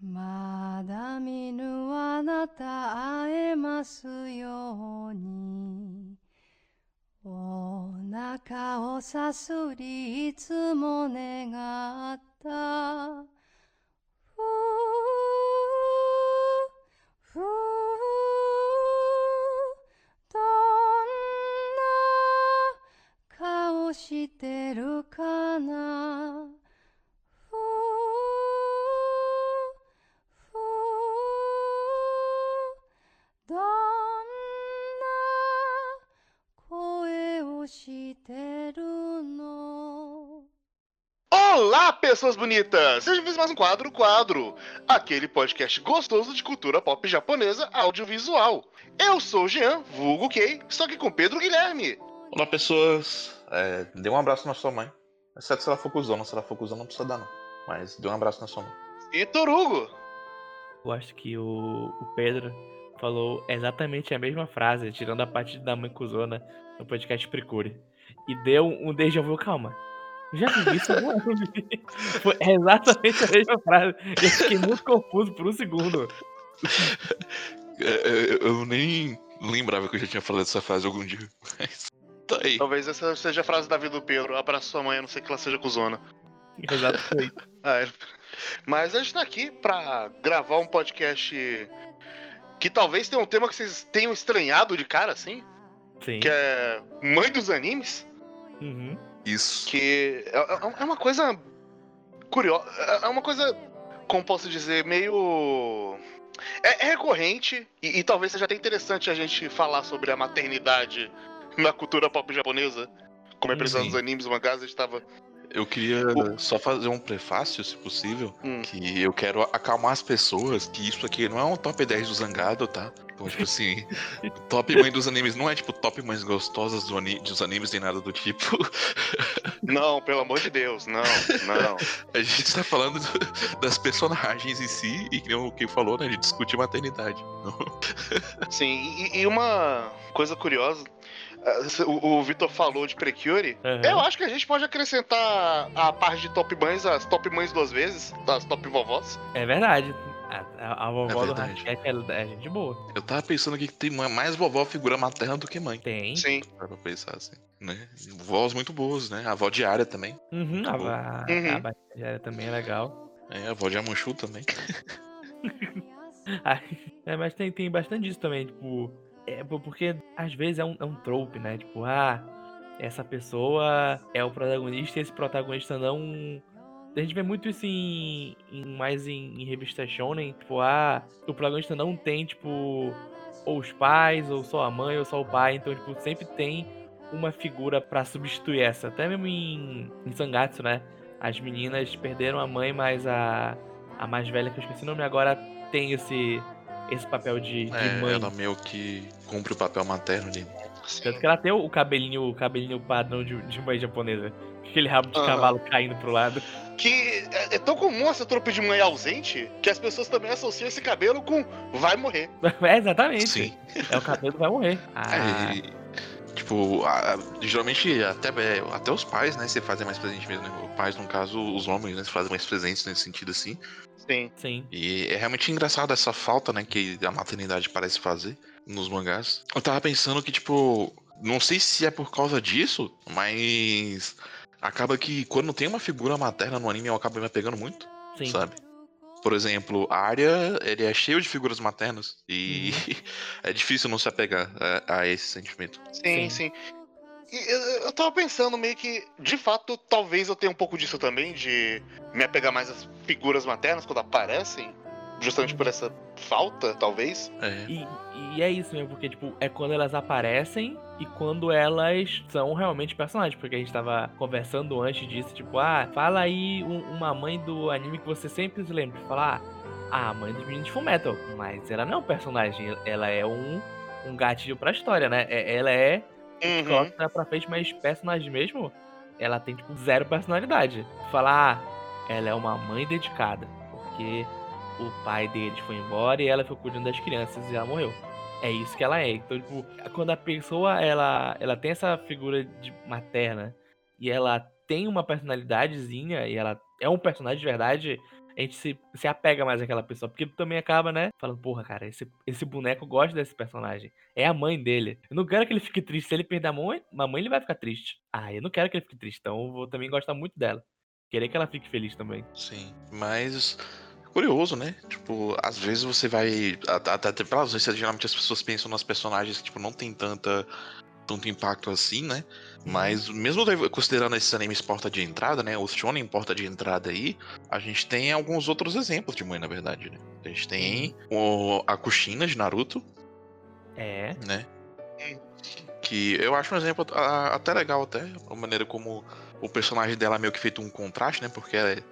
まだ見ぬあなた会えますように。お腹をさすりいつも願った。Pessoas bonitas! Sejam bem-vindos a mais um quadro, quadro, aquele podcast gostoso de cultura pop japonesa audiovisual. Eu sou o Jean, vulgo Kei, estou aqui com Pedro Guilherme. Olá, pessoas. É, dê um abraço na sua mãe. Exceto se ela for cuzona. Se ela for cuzona, não precisa dar, não. Mas dê um abraço na sua mãe. E Torugo. Eu acho que o, o Pedro falou exatamente a mesma frase, tirando a parte da mãe cuzona no podcast Precure. E deu um déjà vu, calma. Já vi isso alguma. Foi exatamente a mesma frase. Eu fiquei muito confuso por um segundo. É, eu nem lembrava que eu já tinha falado essa frase algum dia. Mas tá aí. Talvez essa seja a frase da vida do Pedro. Abraço sua mãe, a não sei que ela seja cuzona. Exatamente. Ah, é. Mas a gente tá aqui pra gravar um podcast que talvez tenha um tema que vocês tenham estranhado de cara, assim, Sim. que é Mãe dos Animes. Uhum. Isso. Que é, é- é uma coisa curiosa. É uma coisa, como posso dizer, meio. É, é recorrente e, e talvez seja até interessante a gente falar sobre a maternidade na cultura pop japonesa. Como é Sim. dos animes, mangás, a gente tava. Eu queria só fazer um prefácio, se possível. Hum. Que eu quero acalmar as pessoas que isso aqui não é um top 10 do Zangado, tá? Então, tipo assim, top mãe dos animes não é tipo top mães gostosas do ani- dos animes nem nada do tipo. Não, pelo amor de Deus, não, não. A gente tá falando do- das personagens em si e que o que falou, né? De discutir maternidade. Sim, e, e uma coisa curiosa. eh, O, o Vitor falou de Precure. Uhum. Eu acho que a gente pode acrescentar a parte de top mães, as top mães duas vezes, as top vovós. É verdade. A, a, vovó É do. Rasquete é, é gente boa. Eu tava pensando aqui que tem ma- mais vovó figura materna do que mãe. Tem. Sim. Dá pra pensar assim, né? Vós muito boas, né? A avó de Arya também. Uhum, a, a, Uhum. a Bactéria também é legal. É, a avó de Amanchu também. É, mas tem, tem bastante disso também, tipo. É, po- porque às vezes é um, é um trope, né? Tipo, ah, essa pessoa é o protagonista e esse protagonista não. A gente vê muito isso em, em- mais em, em revista shonen, tipo, ah, o protagonista não tem, tipo, ou os pais, ou só a mãe, ou só o pai, então, tipo, sempre tem uma figura pra substituir essa. Até mesmo em, em Sangatsu, né? As meninas perderam a mãe, mas a, a mais velha, que eu esqueci o nome agora, tem esse, esse papel de, de É, mãe. ela meio que cumpre o papel materno ali. Tanto que ela tem o cabelinho, o cabelinho padrão de, de mãe japonesa. Aquele rabo de Aham. cavalo caindo pro lado. Que é, é tão comum essa tropa de mãe ausente que as pessoas também associam esse cabelo com vai morrer. É, exatamente. Sim. É o cabelo que vai morrer. Ah, É, tipo, a- a- geralmente até, é, até os pais, né, se fazem mais presente mesmo, né? Os pais, no caso, os homens, né, se fazem mais presentes nesse sentido assim. Sim. sim. E é realmente engraçado essa falta, né, que a maternidade parece fazer nos mangás. Eu tava pensando que, tipo, não sei se é por causa disso, mas acaba que quando tem uma figura materna no anime, eu acabo me apegando muito, Sim. sabe? Por exemplo, a Arya, ele é cheio de figuras maternas e é difícil não se apegar a, a esse sentimento. Sim, Sim. sim. E eu, eu tava pensando meio que, de fato, talvez eu tenha um pouco disso também, de me apegar mais às figuras maternas quando aparecem, justamente por essa falta, talvez. É. E, e é isso mesmo, porque, tipo, é quando elas aparecem e quando elas são realmente personagens. Porque a gente tava conversando antes disso, tipo, ah, fala aí um- uma mãe do anime que você sempre se lembra. Falar, ah, a mãe dos meninos de Fullmetal. Mas ela não é um personagem, ela é um, um gatilho pra história, né? É- Ela é Uhum. ela pra frente, mas personagem mesmo, ela tem, tipo, zero personalidade. Falar, ah, ela é uma mãe dedicada, porque o pai deles foi embora e ela ficou cuidando das crianças e ela morreu. É isso que ela é. Então, tipo, quando a pessoa, ela, ela tem essa figura de materna e ela tem uma personalidadezinha e ela é um personagem de verdade, a gente se, se apega mais àquela pessoa. Porque também acaba, né? Falando, porra, cara, esse, esse boneco gosta desse personagem. É a mãe dele. Eu não quero que ele fique triste. Se ele perder a mãe, a mãe ele vai ficar triste. Ah, eu não quero que ele fique triste. Então eu vou também gostar muito dela. Querer que ela fique feliz também. Sim, mas curioso, né? Tipo, às vezes você vai. Até, pelas vezes, geralmente as pessoas pensam nas personagens que, tipo, não tem tanta. Tanto impacto assim, né? Mas mesmo considerando esses animes porta de entrada, né? Os shonen porta de entrada aí, a gente tem alguns outros exemplos de mãe, na verdade, né? A gente tem o, a Kushina de Naruto. É. Né? Que eu acho um exemplo até legal, até. A maneira como o personagem dela é meio que feito um contraste, né? Porque ela,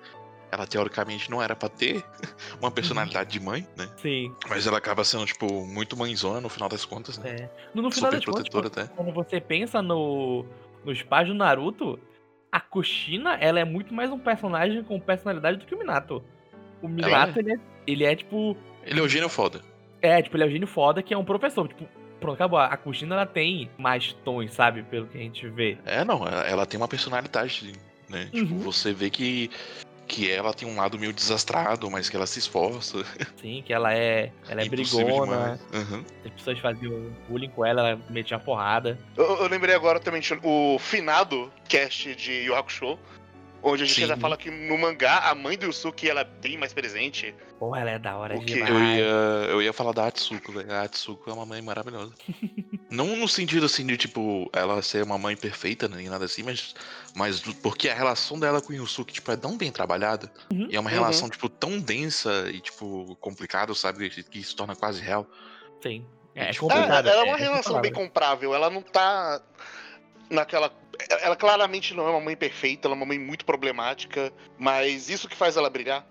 ela teoricamente não era pra ter uma personalidade de mãe, né? Sim. Mas ela acaba sendo, tipo, muito mãezona no final das contas, né? É. No, no final Super das contas, protetora quando, até. quando você pensa no, nos pais do Naruto, a Kushina, ela é muito mais um personagem com personalidade do que o Minato. O Minato, ele, é, ele é tipo. Ele é o gênio foda. É, tipo, ele é o gênio foda que é um professor. Tipo, pronto, acabou. A Kushina, ela tem mais tons, sabe? Pelo que a gente vê. É, não, ela, ela tem uma personalidade, né? Tipo, Uhum. você vê que, que ela tem um lado meio desastrado, mas que ela se esforça. Sim, que ela é. Ela é brigona. Uhum. As pessoas faziam bullying com ela, ela metia uma porrada. Eu, eu lembrei agora também o finado cast de Yu Hakusho, onde a gente Sim. ainda fala que no mangá a mãe do Yusuke ela é bem mais presente. Porra, ela é da hora demais. Eu ia, eu ia falar da Atsuko, velho. A Atsuko é uma mãe maravilhosa. Não no sentido assim de, tipo, ela ser uma mãe perfeita, nem nada assim, mas, mas porque a relação dela com o Yusuke, tipo, é tão bem trabalhada. Uhum. E é uma Uhum. relação, tipo, tão densa e, tipo, complicada, sabe? Que, que se torna quase real. Sim. É, é Tipo, É, complicado. ela é uma essa relação palavra. bem comprável, ela não tá naquela. Ela claramente não é uma mãe perfeita, ela é uma mãe muito problemática, mas isso que faz ela brilhar.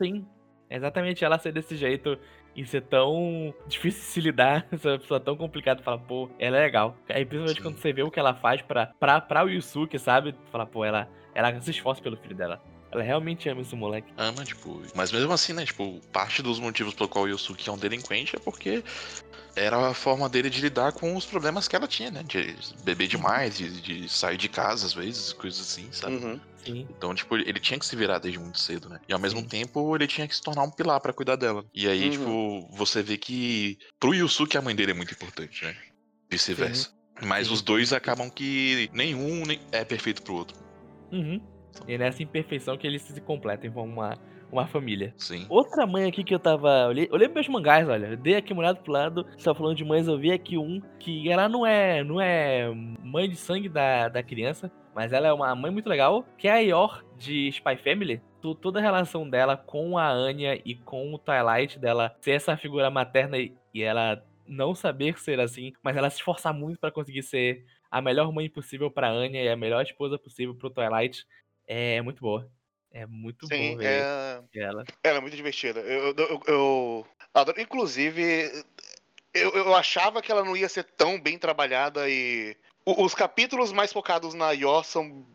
Sim. Exatamente ela ser desse jeito e ser tão difícil de se lidar, essa pessoa tão complicada, fala, pô, ela é legal. Aí principalmente Sim. quando você vê o que ela faz pra, pra, pra Yusuke, sabe? Fala, pô, ela, ela se esforça pelo filho dela. Ela realmente ama esse moleque. Ama, tipo. Mas mesmo assim, né? Tipo, parte dos motivos pelo qual o Yusuke é um delinquente é porque era a forma dele de lidar com os problemas que ela tinha, né? De beber demais, de, de sair de casa às vezes, coisas assim, sabe? Uhum. Sim. Então, tipo, ele tinha que se virar desde muito cedo, né? E ao mesmo Sim. tempo, ele tinha que se tornar um pilar pra cuidar dela. E aí, Uhum. tipo, você vê que pro Yusuke a mãe dele é muito importante, né? Vice-versa. Mas Sim. os dois acabam que nenhum nem- é perfeito pro outro. Uhum. E é nessa imperfeição que eles se completam como uma, uma família. Sim. Outra mãe aqui que eu tava. Olhei, olhei meus mangás, olha. Eu dei aqui uma olhada pro lado. Tava falando de mães, eu vi aqui um que ela não é. não é mãe de sangue da, da criança, mas ela é uma mãe muito legal, que é a Yor de Spy Family. To- Toda a relação dela com a Anya e com o Twilight, dela ser essa figura materna e e ela não saber ser assim, mas ela se esforçar muito pra conseguir ser a melhor mãe possível pra Anya e a melhor esposa possível pro Twilight, é muito boa. É muito Sim, bom ver é... ela. ela é muito divertida. Eu, eu, eu- eu adoro. Inclusive, eu, eu achava que ela não ia ser tão bem trabalhada e. Os capítulos mais focados na Yor são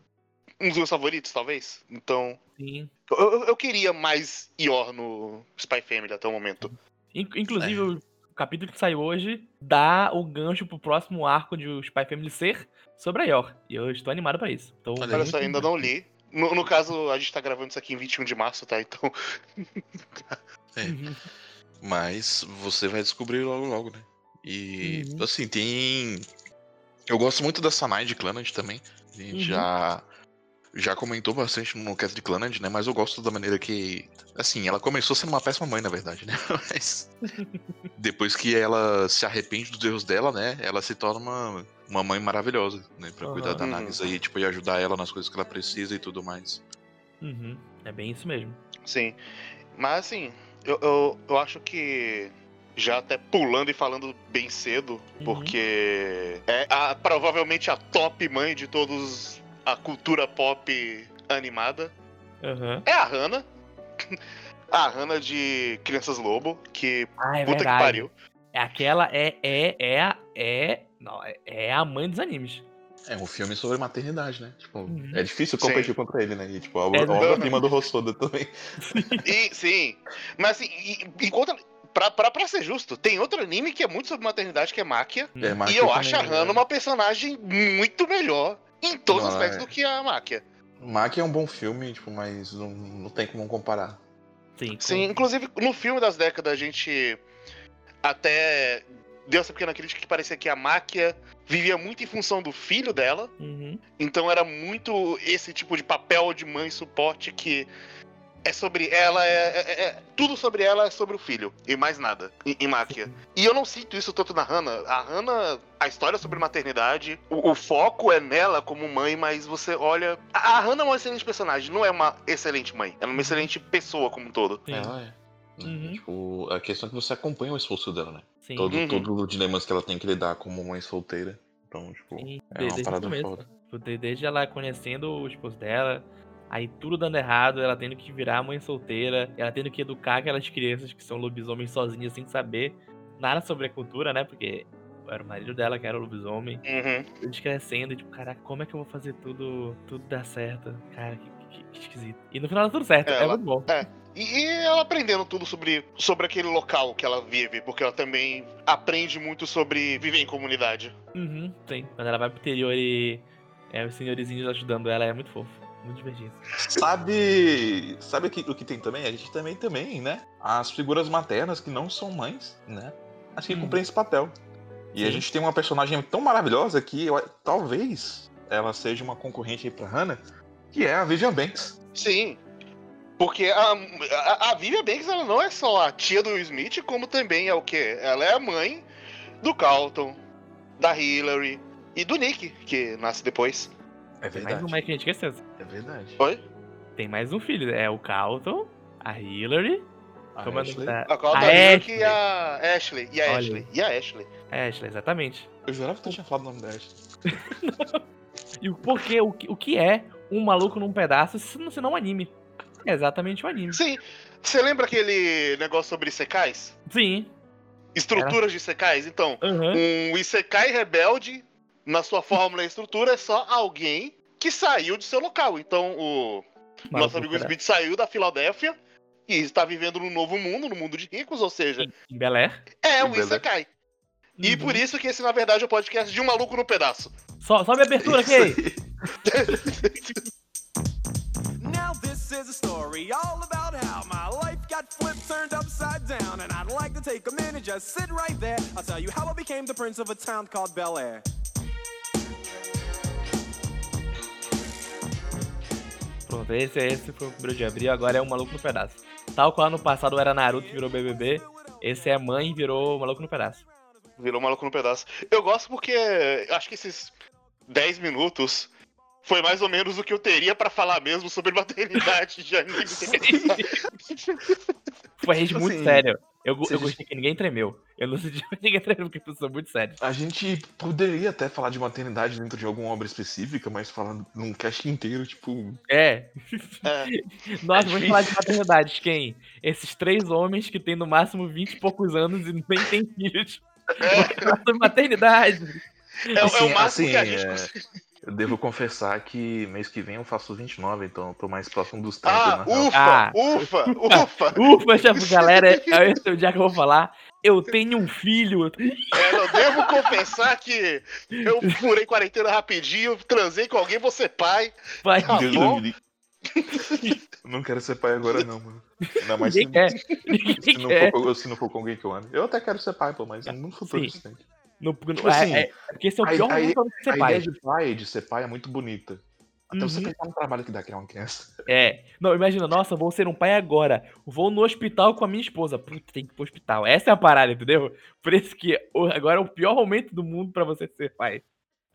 uns dos meus favoritos, talvez. Então. Sim. Eu, eu- queria mais Yor no Spy Family até o momento. In- Inclusive, o capítulo que saiu hoje dá o gancho pro próximo arco de o Spy Family ser sobre a Yor. E eu estou animado pra isso. Então, Olha só, ainda não li. No, no caso, a gente tá gravando isso aqui em 21 de março, tá? Então. Uhum. Mas você vai descobrir logo logo, né? E Uhum. assim, tem. Eu gosto muito da Sanai de Clannad também. A gente Uhum. já. Já comentou bastante no cast de Clannad, né? Mas eu gosto da maneira que. Assim, ela começou sendo uma péssima mãe, na verdade, né? Mas. Depois que ela se arrepende dos erros dela, né? Ela se torna uma, uma mãe maravilhosa, né? Pra cuidar Aham. da Uhum. Nagisa e, tipo, e ajudar ela nas coisas que ela precisa e tudo mais. Uhum. É bem isso mesmo. Sim. Mas assim, eu, eu, eu acho que. Já até pulando e falando bem cedo, Uhum. porque é a- provavelmente a top mãe de todos a cultura pop animada. Aham. É a Hannah. A Hannah de Crianças Lobo, que Ah, é puta que verdade. pariu. Aquela é, é, é, a- é, não, é- é a mãe dos animes. É um filme sobre maternidade, né? Tipo, Uhum. é difícil Sim. competir contra ele, né? E, tipo, a É, obra- a obra-prima do Rossoda também. E, sim. Mas assim, e- enquanto. Pra, pra, pra ser justo, tem outro anime que é muito sobre maternidade, que é Máquia. É, E eu acho a né? Hannah uma personagem muito melhor em todos os aspectos é. do que a Máquia. Máquia é um bom filme, tipo, mas não, não tem como comparar. Sim, Sim, inclusive no filme das décadas a gente até deu essa pequena crítica que parecia que a máquia vivia muito em função do filho dela. Uhum. Então era muito esse tipo de papel de mãe suporte que é sobre ela, é, é- é- tudo sobre ela é sobre o filho e mais nada em, em Máquia. E eu não sinto isso tanto na Hannah. A Hannah, a história é sobre maternidade, o, o foco é nela como mãe, mas você olha, a, a Hannah é uma excelente personagem, não é uma excelente mãe, ela é uma excelente pessoa como um todo. Sim, Ela é. Uhum. Tipo, a questão é que você acompanha o esforço dela, né? sim. Todo, Uhum. Todos os dilemas que ela tem que lidar como mãe solteira. Então, tipo, Sim, é uma desde o parada foda. Tipo, de- Desde ela conhecendo o esposo dela, aí tudo dando errado, ela tendo que virar mãe solteira, ela tendo que educar aquelas crianças que são lobisomens sozinhas sem saber nada sobre a cultura, né? Porque era o marido dela que era o lobisomem. Uhum. Eles crescendo, tipo, caraca, como é que eu vou fazer tudo, tudo dar certo? Cara, que, que- que esquisito. E no final dá tudo certo, é Ela- muito bom. E, e ela aprendendo tudo sobre, sobre aquele local que ela vive, porque ela também aprende muito sobre viver em comunidade. Uhum, sim. Quando ela vai pro interior e é, os senhorizinhos ajudando ela, é muito fofo. Muito divertido. Sabe. Sabe o que, o que tem também? A gente também tem, né? As figuras maternas que não são mães, né? Acho que Hum. cumprem esse papel. E a Sim. gente tem uma personagem tão maravilhosa que eu- talvez ela seja uma concorrente aí pra Hannah, que é a Vivian Banks. Sim. Porque a, a, a Vivian Banks ela não é só a tia do Smith, como também é o quê? Ela é a mãe do Carlton, da Hillary e do Nick, que nasce depois. É Tem mais uma aí que a gente esqueceu. É verdade. Oi? Tem mais um filho, é o Carlton, a Hillary, A como é Ashley. da... A a da Hillary Ashley. e a Ashley. E a Olha Ashley. E a Ashley. É, Ashley, exatamente. Eu jurava que tu tinha falado o nome da Ashley. E o porquê, o, que- o que é um maluco num pedaço se não, se não um anime? É exatamente um anime. Sim. Você lembra aquele negócio sobre Isekais? Sim. Estruturas de Isekais? Então, Aham. um Isekai rebelde, na sua fórmula e estrutura, é só alguém que saiu de seu local. Então, o Maluco nosso amigo. Smith saiu da Filadélfia e está vivendo num novo mundo, no mundo de ricos, ou seja, Em Bel Air. é Beleza. Isekai. E Uhum. por isso que esse, na verdade, é o podcast de um maluco no pedaço. Só, sobe a abertura, Isso aí. Now this is a story all about how my life got flipped, turned upside down, and I'd like to take a minute, just sit right there. I'll tell you how I became the prince of a town called Bel Air. Pronto, esse, esse foi o primeiro de abril, agora é um maluco no pedaço. Tal qual no passado era Naruto e virou BBB, esse é mãe e virou maluco no pedaço. Virou maluco no pedaço. Eu gosto porque acho que esses 10 minutos foi mais ou menos o que eu teria pra falar mesmo sobre maternidade de anime. Foi muito Assim, sério. Eu, eu gente- gostei que ninguém tremeu. Eu não senti que ninguém tremeu, porque eu sou muito sério. A gente poderia até falar de maternidade dentro de alguma obra específica, mas falando num cast inteiro, tipo. É. É. Nós É vamos falar de maternidades. Quem? Esses três homens que têm no máximo 20 e poucos anos e nem têm filhos. Vamos falar sobre maternidade. É, é Assim, o máximo assim, que a gente é, consegue. Eu devo confessar que mês que vem eu faço 29, então eu tô mais próximo dos 30. Ah, na real. ufa, Ah. ufa, ufa. Ufa, já, galera, é esse é o dia que eu vou falar. Eu tenho um filho. É, eu devo confessar que eu furei quarentena rapidinho, transei com alguém, você pai. Vai, Tá Deus bom. não quero ser pai agora, não, mano. Ainda mais se, se, não for, com- se não for com alguém que eu amo. Eu até quero ser pai, pô, mas no futuro distante. No, no- Tipo é, assim, é, porque esse é o a- pior a- momento pra você A ser pai. ideia de pai, de ser pai, é muito bonita. Até você Uhum. pensar no trabalho que dá criar uma criança. É. Não, imagina, nossa, vou ser um pai agora. Vou no hospital com a minha esposa. Puta, tem que ir pro hospital. Essa é a parada, entendeu? Por isso que agora é o pior momento do mundo pra você ser pai.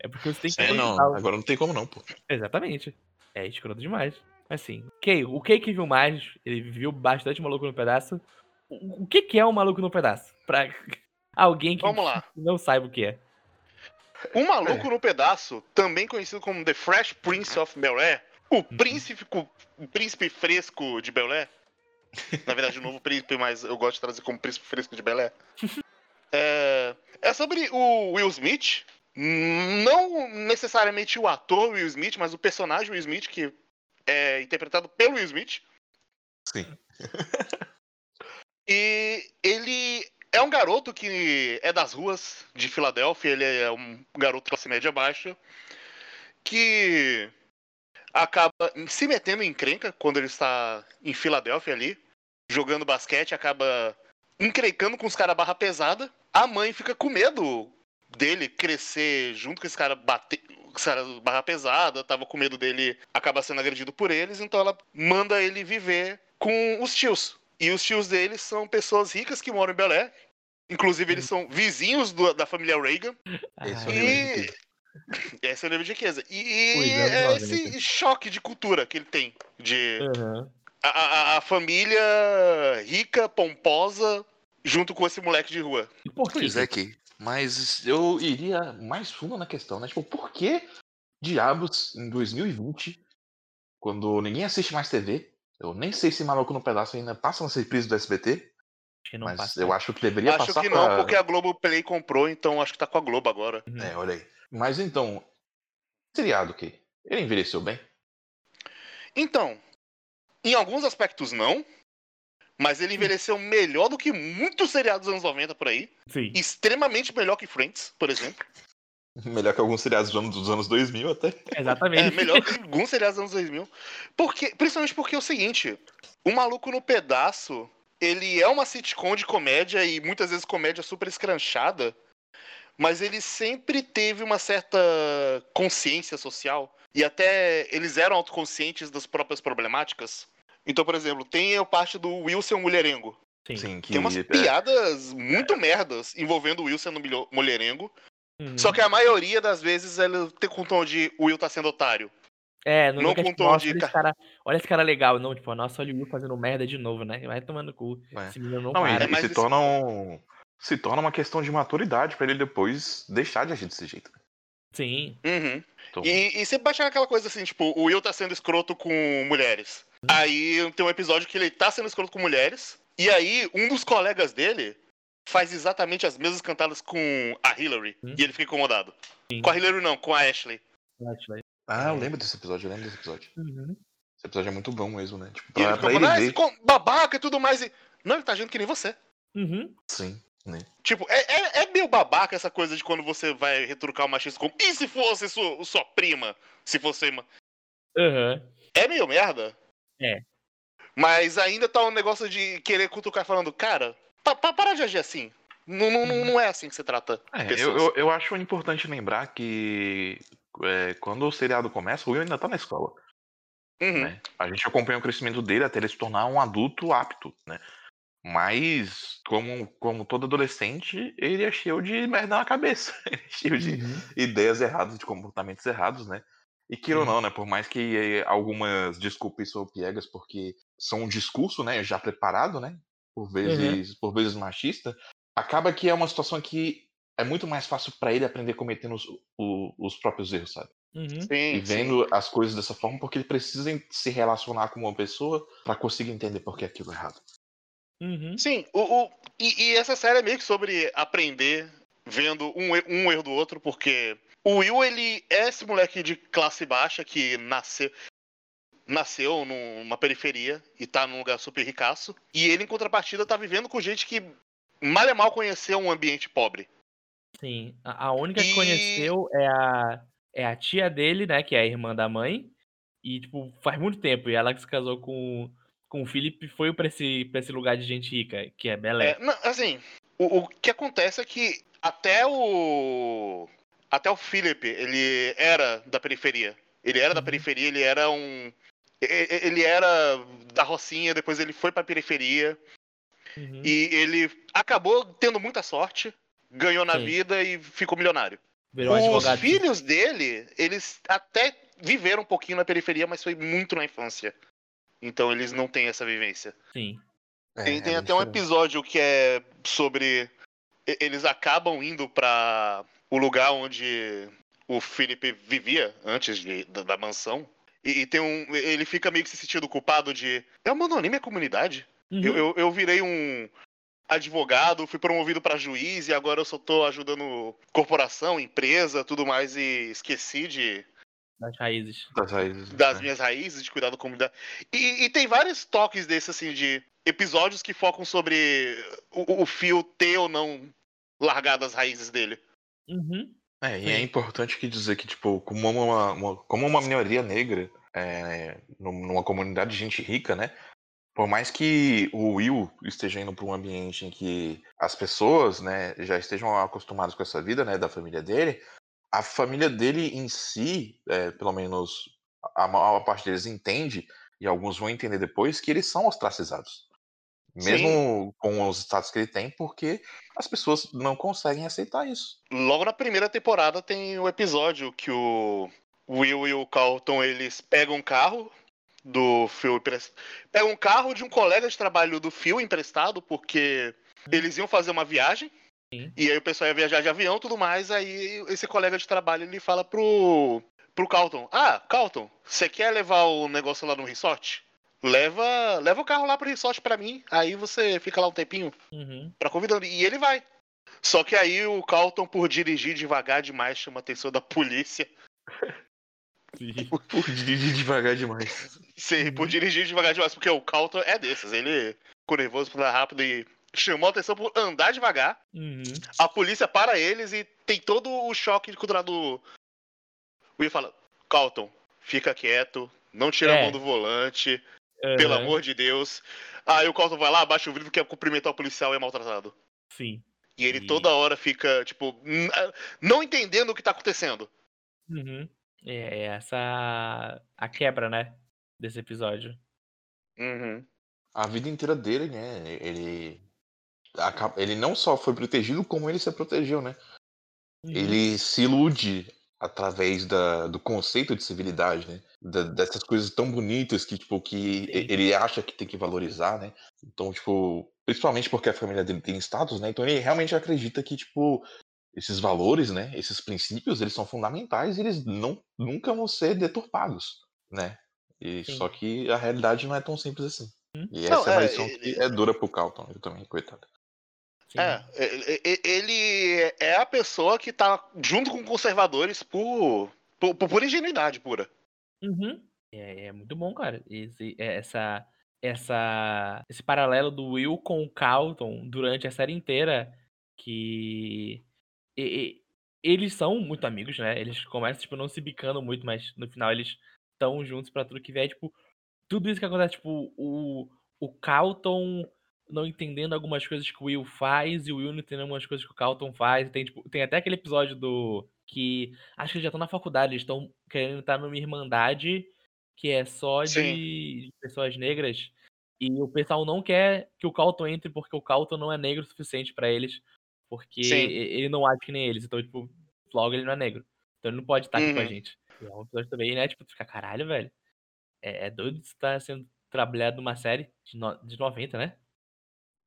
É porque você tem que ir É, não. hospital. Agora não tem como não, pô. Exatamente. É escroto demais. Assim, Kay, o Kay que viu mais, ele viu bastante Maluco no Pedaço. O, o que que é um Maluco no Pedaço? Pra alguém que Vamos lá. não saiba o que é. O Maluco no Pedaço, também conhecido como The Fresh Prince of Bel-Air, o príncipe, o príncipe fresco de Bel-Air. Na verdade, o novo príncipe, mas eu gosto de trazer como príncipe fresco de Bel-Air. É, é sobre o Will Smith, não necessariamente o ator Will Smith, mas o personagem Will Smith, que é interpretado pelo Will Smith. Sim. E ele é um garoto que é das ruas de Filadélfia, ele é um garoto classe média baixa, que acaba se metendo em encrenca quando ele está em Filadélfia ali, jogando basquete, acaba encrencando com os caras barra pesada. A mãe fica com medo dele crescer junto com esse cara bater. Esse cara barra pesada, tava com medo dele acabar sendo agredido por eles, então ela manda ele viver com os tios. E os tios dele são pessoas ricas que moram em Belé. Inclusive, eles são vizinhos do- da família Reagan. Esse é E. riqueza. Esse é o nível de riqueza. E Pois é, é jovem, esse choque de cultura que ele tem. De aham. a, a- a família rica, pomposa, junto com esse moleque de rua. E por quê? Pois é que. Mas eu iria mais fundo na questão, né? Tipo, por que diabos em 2020, quando ninguém assiste mais TV, eu nem sei se Maluco no Pedaço ainda passa nas reprises do SBT, Acho que não mas passa. eu acho que deveria acho passar que não, pra- porque a Globo Play comprou, então acho que tá com a Globo agora. Uhum. É, olha aí. Mas então, seriado que ele envelheceu bem? Então, em alguns aspectos não, mas ele envelheceu melhor do que muitos seriados dos anos 90 por aí. Sim. Extremamente melhor que Friends, por exemplo. Melhor que alguns seriados dos anos- dos anos 2000 até. Exatamente. É melhor que alguns seriados dos anos 2000. Porque, principalmente porque é o seguinte: O Maluco no Pedaço, ele é uma sitcom de comédia e muitas vezes comédia super escranchada, mas ele sempre teve uma certa consciência social e até eles eram autoconscientes das próprias problemáticas. Então, por exemplo, tem a parte do Wilson Mulherengo. Sim. Sim, que Tem umas é, piadas muito merdas envolvendo o Wilson no Mulherengo. Uhum. Só que a maioria das vezes ele tem com tom de o Will tá sendo otário. É, não, não com tipo, tom nossa, de olha esse cara, olha esse cara legal. Não, tipo, nossa, olha o Will fazendo merda de novo, né? Vai tomando cu. É. Esse menino não, Não, para. e, e mas se torna um, se torna uma questão de maturidade pra ele depois deixar de agir desse jeito. Sim. Uhum. Então, E, e sempre baixar aquela coisa assim, tipo, o Will tá sendo escroto com mulheres. Aí tem um episódio que ele tá sendo escroto com mulheres. E aí, um dos colegas dele faz exatamente as mesmas cantadas com a Hillary. Hum. E ele fica incomodado. Sim. Com a Hillary não, com a Ashley. Ah, eu lembro desse episódio, eu lembro desse episódio. Uhum. Esse episódio é muito bom mesmo, né? Tipo, E ele pra, pra ele ah, ver. com- babaca e tudo mais. E... Não, ele tá agindo que nem você. Uhum. Sim, né? Tipo, é, é, é meio babaca essa coisa de quando você vai retrucar o machismo como. E se fosse sua, sua prima? Se fosse uma. Aham. É meio merda. É. Mas ainda tá um negócio de querer cutucar falando, cara, pa, pa, para de agir assim. Não, não, não- é assim que você trata É, eu, eu, eu acho importante lembrar que é, quando o seriado começa, o Will ainda tá na escola. Uhum. né? A gente acompanha o crescimento dele até ele se tornar um adulto apto, né? Mas, como, como todo adolescente, ele é cheio de merda na cabeça. Ele é cheio de Uhum. ideias erradas, de comportamentos errados, né? E queira ou não, né? Por mais que eh, algumas desculpas são piegas, porque são um discurso, né? Já preparado, né? Por vezes, por vezes machista, acaba que é uma situação que é muito mais fácil pra ele aprender cometendo os, o- os próprios erros, sabe? Uhum. Sim, E sim. vendo as coisas dessa forma, porque ele precisa se relacionar com uma pessoa pra conseguir entender por que aquilo é errado. Uhum. Sim, o, o- e, e essa série é meio que sobre aprender vendo um, um erro do outro, porque o Will, ele é esse moleque de classe baixa que nasceu, nasceu numa periferia e tá num lugar super ricaço, e ele, em contrapartida, tá vivendo com gente que mal é mal conheceu um ambiente pobre. Sim. A, única que E- conheceu é a, é a tia dele, né? Que é a irmã da mãe. E, tipo, faz muito tempo. E ela que se casou com, com o Philip foi pra esse, pra esse lugar de gente rica, que é Belé. É, não, assim, o, o que acontece é que até o. Até o Philip, ele era da periferia. Ele era da Uhum. periferia, ele era um. Ele era da Rocinha, depois ele foi pra periferia. Uhum. E ele acabou tendo muita sorte, ganhou na Sim. vida e ficou milionário. Virou Os advogado. filhos dele, eles até viveram um pouquinho na periferia, mas foi muito na infância. Então eles não têm essa vivência. Sim. É, Tem, é tem bem até um episódio que é sobre. Eles acabam indo pra o lugar onde o Felipe vivia antes de, da, da mansão. E, e tem um. Ele fica meio que se sentindo culpado de. Eu abandonei minha comunidade. Uhum. Eu, eu, eu virei um advogado, fui promovido pra juiz e agora eu só tô ajudando corporação, empresa, tudo mais e esqueci de Das raízes. Das raízes, das né? minhas raízes, de cuidar da comunidade. E, e tem vários toques desses, assim, de episódios que focam sobre o, o Phil ter ou não largado as raízes dele. Uhum. É, e é importante que dizer que, tipo, como uma, uma- como uma minoria negra, é, num- numa comunidade de gente rica, né? Por mais que o Will esteja indo para um ambiente em que as pessoas, né, já estejam acostumadas com essa vida, né, da família dele, a família dele em si, é, pelo menos a maior parte deles entende, e alguns vão entender depois, que eles são ostracizados. Mesmo com os status que ele tem, porque as pessoas não conseguem aceitar isso. Logo na primeira temporada tem o episódio que o Will e o Carlton eles pegam um carro do Phil emprestado. Pegam um carro de um colega de trabalho do Phil emprestado, porque eles iam fazer uma viagem. Sim. E aí o pessoal ia viajar de avião e tudo mais. Aí esse colega de trabalho ele fala pro, pro Carlton: Ah, Carlton, você quer levar o negócio lá no resort? Leva, leva o carro lá pro resort pra mim. Aí você fica lá um tempinho Uhum. pra convidando. E ele vai. Só que aí o Carlton, por dirigir devagar demais, chama a atenção da polícia. Sim. Por dirigir devagar demais. Sim, por dirigir devagar demais, porque o Carlton é desses. Ele ficou nervoso por andar rápido e chamou a atenção por andar devagar. Uhum. A polícia para eles e tem todo o choque cultural do. O Will fala: Carlton, fica quieto, não tira É. a mão do volante, pelo Aham. amor de Deus. Aí o Carlton vai lá, abaixa o vidro, quer cumprimentar o policial e é maltratado. Sim. E ele E- toda hora fica, tipo, não entendendo o que tá acontecendo. Uhum. É, é essa a quebra, né? Desse episódio. Uhum. A vida inteira dele, né? Ele. acaba- Ele não só foi protegido, como ele se protegeu, né? Uhum. Ele se ilude através da, do conceito de civilidade, né? Da- dessas coisas tão bonitas que, tipo, que Sim. ele acha que tem que valorizar, né? Então, tipo, principalmente porque a família dele tem status, né? Então ele realmente acredita que, tipo, esses valores, né? Esses princípios, eles são fundamentais e eles não, nunca vão ser deturpados, né? E, Sim. só que a realidade não é tão simples assim. Hum. E Não, essa é uma é, lição e- que é dura pro Calton, eu também, coitado. Sim. É, e- e- ele é a pessoa que tá junto com conservadores por, por, por ingenuidade pura. Uhum. É, é muito bom, cara. Esse, é, essa, essa, esse paralelo do Will com o Carlton durante a série inteira, que e- e- eles são muito amigos, né? Eles começam, tipo, não se bicando muito, mas no final eles estão juntos pra tudo que vier. Tipo, tudo isso que acontece, tipo, o, o Carlton não entendendo algumas coisas que o Will faz e o Will não entendendo algumas coisas que o Carlton faz. Tem, tipo, tem até aquele episódio do. que acho que eles já estão na faculdade, eles estão querendo estar numa irmandade que é só de, de pessoas negras. E o pessoal não quer que o Carlton entre porque o Carlton não é negro o suficiente pra eles. Porque Sim. ele não age que nem eles. Então, tipo, logo ele não é negro. Então ele não pode estar aqui com a Uhum. gente. E é um episódio também, né? Tipo, tu fica, caralho, velho. É, é doido tá sendo trabalhado numa série de, no, de 90, né?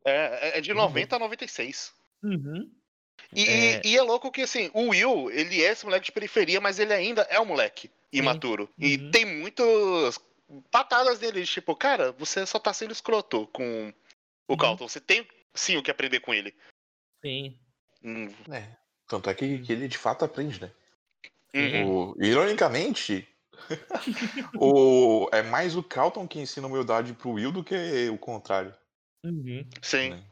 É, é de Uhum. 90 a 96. Uhum. E É. e é louco que, assim, o Will, ele é esse moleque de periferia, mas ele ainda é um moleque imaturo. E Uhum. tem muitas patadas nele, tipo, cara, você só tá sendo escroto com o Uhum. Carlton. Você tem sim o que aprender com ele. Sim. Hum, É. Tanto é que, que ele de fato aprende, né? uhum. O- ironicamente, o, é mais o Calton que ensina humildade pro Will do que o contrário. Uhum. Sim. né?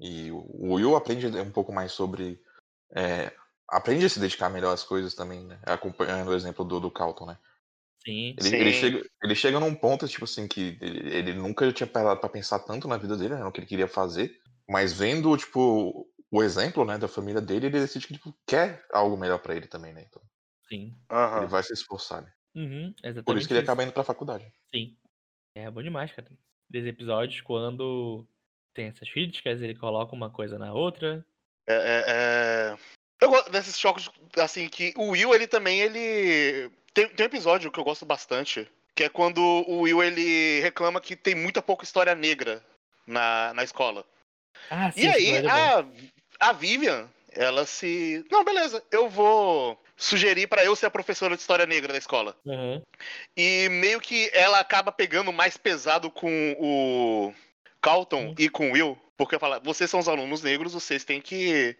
E o Will aprende um pouco mais sobre. é, aprende a se dedicar melhor às coisas também, né? Acompanhando o exemplo do, do Calton, né? Sim. Ele, ele Sim. chega, ele chega num ponto, tipo assim, que ele, ele nunca tinha parado pra pensar tanto na vida dele, né, no que ele queria fazer. Mas vendo, tipo, o exemplo, né, da família dele, ele decide que, tipo, quer algo melhor pra ele também, né? Então, Sim. ele vai se esforçar, né? Uhum. Exatamente. Por isso que ele acaba indo pra faculdade. Sim. É bom demais, cara. Desses episódios, quando tem essas críticas, ele coloca uma coisa na outra. É, é, é... Eu gosto desses choques, assim, que o Will, ele também, ele... Tem, tem um episódio que eu gosto bastante, que é quando o Will, ele reclama que tem muita pouca história negra na, na escola. Ah, sim. E aí, é a, a Vivian, ela se... Não, beleza, eu vou sugerir pra eu ser a professora de história negra da escola. Uhum. E meio que ela acaba pegando mais pesado com o Carlton Hum. e com o Will, porque fala, vocês são os alunos negros, vocês têm que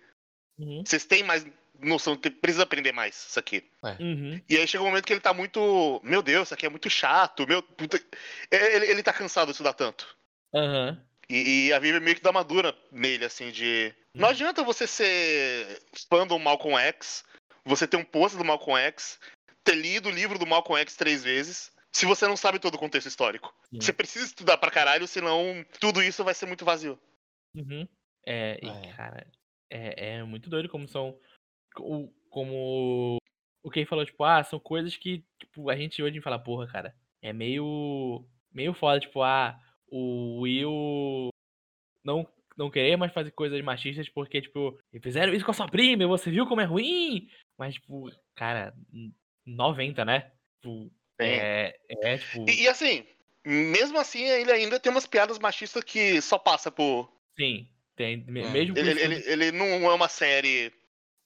Uhum. vocês têm mais noção, precisa aprender mais isso aqui. Uhum. E aí chega um momento que ele tá muito. Meu Deus, isso aqui é muito chato. Meu, ele, ele tá cansado de estudar tanto. Aham. E, e a Vivi meio que dá uma dura nele, assim, de. Não Uhum. adianta você ser fã do Malcolm X, você ter um pôster do Malcolm X, ter lido o livro do Malcolm X três vezes, se você não sabe todo o contexto histórico. Sim. Você precisa estudar pra caralho, senão tudo isso vai ser muito vazio. Uhum. É, e, É. cara, é, é muito doido como são. o- Como o Ken falou, tipo, ah, são coisas que, tipo, a gente hoje fala, porra, cara, é meio. meio foda, tipo, ah, o Will não, não querer mais fazer coisas machistas porque, tipo, fizeram isso com a sua prima e você viu como é ruim. Mas, tipo, cara, n- 90, né? Tipo, Sim. é, é, tipo, E, e assim, mesmo assim, ele ainda tem umas piadas machistas que só passa por. sim, tem, É. mesmo Ele, ele, ele não é uma série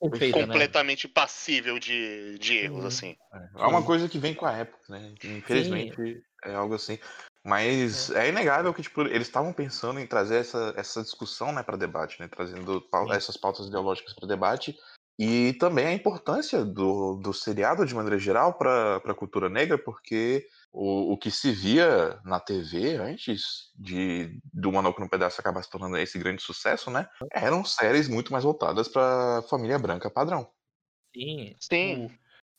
perfeita, né? completamente passível de, de erros, assim. É uma Sim. coisa que vem com a época, né? Infelizmente é algo assim. Mas é, inegável que tipo, eles estavam pensando em trazer essa, essa discussão né, para debate, né? Trazendo pau- essas pautas ideológicas para debate. E também a importância do, do seriado de maneira geral para a cultura negra, porque o, o que se via na TV antes de do Manuco no Pedaço acabar se tornando esse grande sucesso, né? Eram séries muito mais voltadas para família branca padrão. Sim, Sim.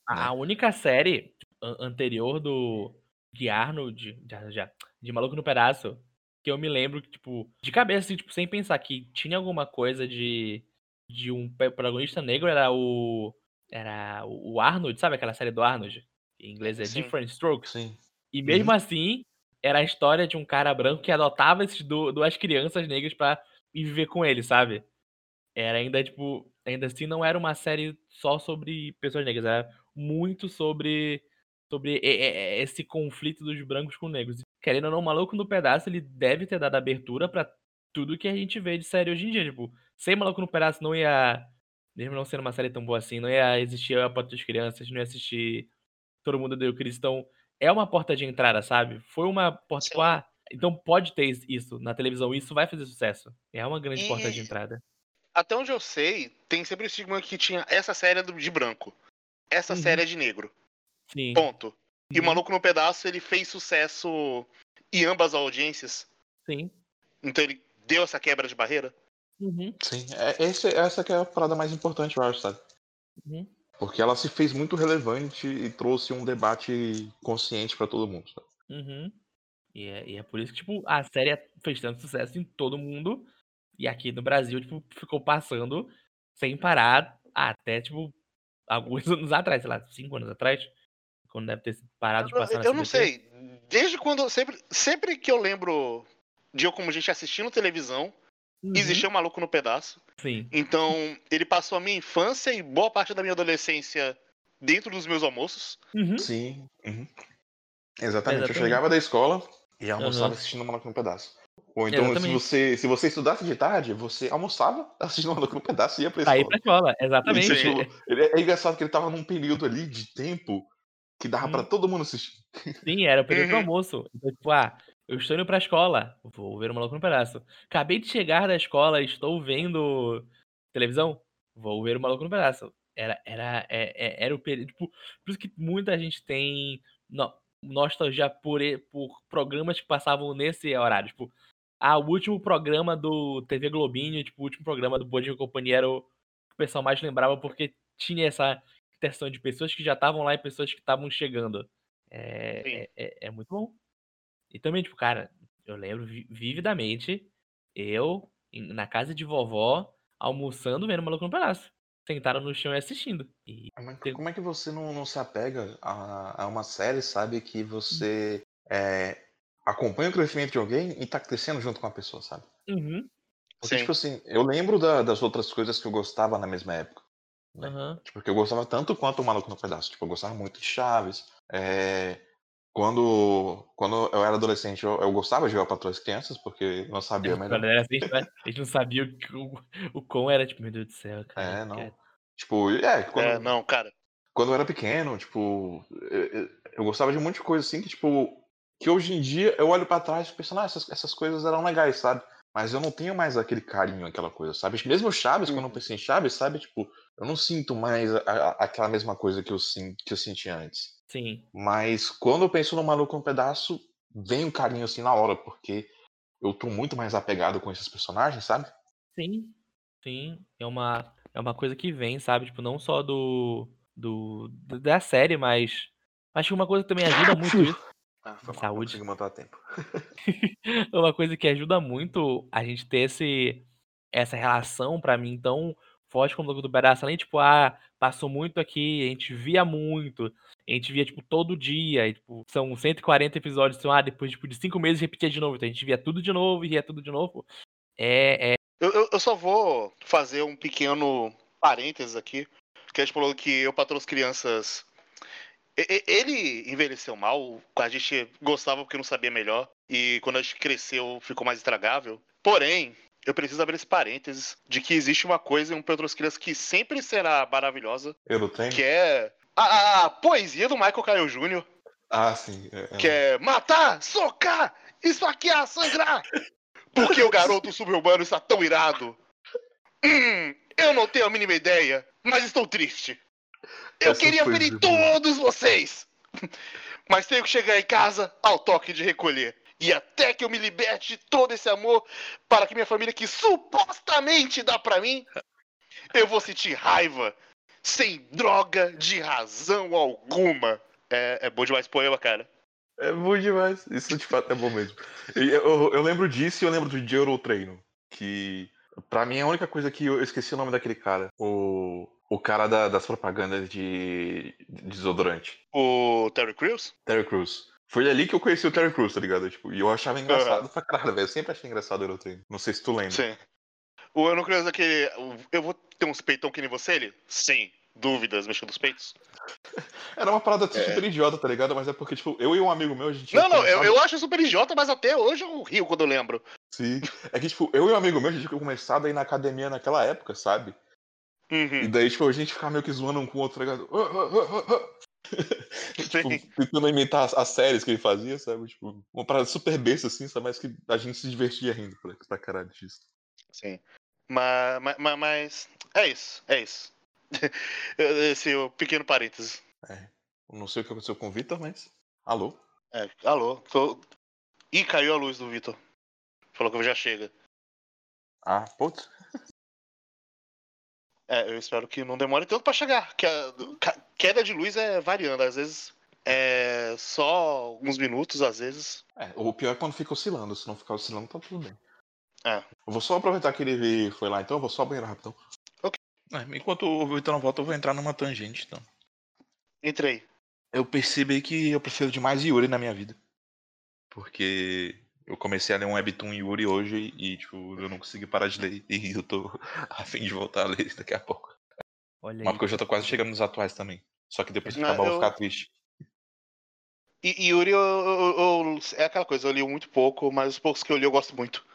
a, a única série an- anterior do de Arnold, já, já, de Maluco no Pedaço, que eu me lembro que, tipo, de cabeça, assim, tipo, sem pensar que tinha alguma coisa de, de um protagonista negro, era o. Era o Arnold, sabe aquela série do Arnold? Em inglês é Sim. Different Strokes. Sim. E mesmo assim, era a história de um cara branco que adotava esses du- duas crianças negras pra ir viver com ele, sabe? Era ainda, tipo, ainda assim não era uma série só sobre pessoas negras, era muito sobre sobre esse conflito dos brancos com negros. Querendo ou não, o Maluco no Pedaço, ele deve ter dado abertura pra tudo que a gente vê de série hoje em dia, tipo, sem Maluco no Pedaço não ia, mesmo não sendo uma série tão boa assim, não ia existir a Porta das Crianças, não ia assistir Todo Mundo Deu Cristo, então é uma porta de entrada, sabe? Foi uma porta, tipo, ah, então pode ter isso na televisão, isso vai fazer sucesso. É uma grande E- porta de entrada. Até onde eu sei, tem sempre o estigma que tinha essa série é de branco. Essa Uhum. série é de negro. Sim. Ponto. E o Uhum. Maluco no Pedaço, ele fez sucesso em ambas as audiências. Sim. Então ele deu essa quebra de barreira. Uhum. Sim, é, esse, essa que é a parada mais importante, eu acho, sabe? Uhum. Porque ela se fez muito relevante e trouxe um debate consciente pra todo mundo. sabe? Uhum. E é, e é por isso que, tipo, a série fez tanto sucesso em todo mundo. E aqui no Brasil, tipo, ficou passando sem parar até, tipo, alguns anos atrás, sei lá, cinco anos atrás. Quando deve ter parado de Eu, passar eu não sei. Desde quando. Sempre, sempre que eu lembro de eu como gente assistindo televisão, Uhum. existia um Maluco no Pedaço. Sim. Então, ele passou a minha infância e boa parte da minha adolescência dentro dos meus almoços. Uhum. Sim. uhum. Exatamente. Eu Exatamente. chegava da escola e almoçava assistindo o Maluco no Pedaço. Ou então, se você, se você estudasse de tarde, você almoçava assistindo o Maluco no Pedaço e ia pra escola. pra escola, exatamente. tipo, ele- é engraçado que ele tava num período ali de tempo que dava pra Uhum. todo mundo assistir. Sim, era o período do Uhum. almoço. Então, tipo, ah, eu estou indo pra escola, vou ver o Maluco no Pedaço. Acabei de chegar da escola, estou vendo televisão, vou ver o Maluco no Pedaço. Era, era, é- é- era o período. Tipo, por isso que muita gente tem no- nostalgia por, por programas que passavam nesse horário. Tipo, ah, o último programa do TV Globinho, tipo, o último programa do Bodinho e Companhia era o que o pessoal mais lembrava porque tinha essa questão de pessoas que já estavam lá e pessoas que estavam chegando. É, é, é- é muito bom. E também, tipo, cara, eu lembro vi- vividamente eu na casa de vovó almoçando vendo Maluco no Pedaço. Sentaram no chão e assistindo. E Mas Tem- como é que você não, não se apega a, a uma série, sabe? Que você é, acompanha o crescimento de alguém e tá crescendo junto com a pessoa, sabe? Uhum, Porque, Sim. tipo assim, eu lembro da- das outras coisas que eu gostava na mesma época. Né? aham, Tipo, porque eu gostava tanto quanto o Maluco no Pedaço. Tipo, eu gostava muito de Chaves. É, Quando, quando eu era adolescente, eu, eu gostava de jogar Patrulha das Crianças, porque eu não sabia Quando melhor. era assim? A gente não sabia o, que o, o quão era, tipo, meu Deus do céu, cara. É, não. cara. Tipo, é, quando, É, não, cara. quando eu era pequeno, tipo, eu, eu- eu gostava de um monte de coisa assim que, tipo, que hoje em dia eu olho pra trás e penso, ah, essas, essas coisas eram legais, sabe? Mas eu não tenho mais aquele carinho, aquela coisa, sabe? Mesmo Chaves, quando eu Uhum. pensei em Chaves, sabe? Tipo, eu não sinto mais a- a- aquela mesma coisa que eu, que eu sentia antes. Sim. Mas quando eu penso no Maluco um pedaço, vem um carinho assim na hora, porque eu tô muito mais apegado com esses personagens, sabe? Sim, sim. É uma, é uma coisa que vem, sabe? Tipo, não só do, do da série, mas acho que uma coisa que também ajuda muito isso. Ah, foi mal, Saúde. Não a tempo. Uma coisa que ajuda muito a gente ter esse, essa relação, pra mim, tão forte com o do Pedaço, além, tipo, ah, passou muito aqui, a gente via muito, a gente via, tipo, todo dia, e, tipo, são 140 episódios, então, ah, depois, tipo, de cinco meses repetia de novo, então a gente via tudo de novo e via tudo de novo. É, é, Eu, eu- eu só vou fazer um pequeno parênteses aqui. Que a gente falou que eu para as crianças. Ele envelheceu mal, a gente gostava porque não sabia melhor. E quando a gente cresceu, ficou mais estragável. Porém, eu preciso abrir esse parênteses de que existe uma coisa em um Pedro Crianças que sempre será maravilhosa, Eurotrem? que é a, a- poesia do Michael Caio Jr., Ah, sim. É, é. que é matar, socar, esfaquear, sangrar. Porque o garoto suburbano está tão irado. Hum, eu não tenho a mínima ideia, mas estou triste. Eu Essa queria ferir de- todos vocês. Mas tenho que chegar em casa ao toque de recolher. E até que eu me liberte de todo esse amor para que minha família, que supostamente dá pra mim, eu vou sentir raiva, sem droga de razão alguma. É, é bom demais poema, cara. É bom demais. Isso de fato é bom mesmo. E Eu, eu lembro disso e eu lembro de Eurotreino. Que pra mim é a única coisa que eu eu esqueci o nome daquele cara. O, o cara da- das propagandas de, de desodorante. O Terry Crews? Terry Crews. Foi ali que eu conheci o Terry Crews, tá ligado? Tipo, e eu achava engraçado pra caralho, velho. Eu sempre achei engraçado o Eurotreino. Não sei se tu lembra. Sim. O Ano Crews daquele. o- Eu vou ter uns peitão que nem você, ele? Sim. Dúvidas, mexendo os peitos? Era uma parada É. super idiota, tá ligado? Mas é porque, tipo, eu e um amigo meu, a gente. Não, não, eu, eu acho super idiota, mas até hoje eu rio quando eu lembro. Sim. É que, tipo, eu e um amigo meu, a gente tinha começado a ir na academia naquela época, sabe? Uhum. E daí, tipo, a gente ficava meio que zoando um com o outro, tá ligado? Tipo, tentando imitar as, as séries que ele fazia, sabe? Tipo, uma parada super besta, assim, sabe? Mas que a gente se divertia rindo pra, pra caralho disso. Sim. Mas, mas, mas é isso, é isso. Esse é o pequeno parênteses. É. Não sei o que aconteceu com o Vitor, mas. Alô? É, alô? Tô... Ih, caiu a luz do Vitor. Falou que já chega. Ah, putz. É, eu espero que não demore tanto pra chegar. Que a queda de luz é variando, às vezes é só alguns minutos, às vezes. É, o pior é quando fica oscilando. Se não ficar oscilando, tá tudo bem. É. Eu vou só aproveitar que ele foi lá, então eu vou só banheiro rapidão. Ok. É, enquanto o Vitor não volta, eu vou entrar numa tangente, então. Entrei. eu percebi que eu preciso de mais Yuri na minha vida. Porque eu comecei a ler um webtoon Yuri hoje e, tipo, eu não consegui parar de ler. E eu tô a fim de voltar a ler daqui a pouco. olha Mas aí. porque eu já tô quase chegando nos atuais também. Só que depois que Não, acabar eu vou ficar triste. E Yuri, eu, eu- eu- é aquela coisa, eu li muito pouco, mas os poucos que eu li eu gosto muito.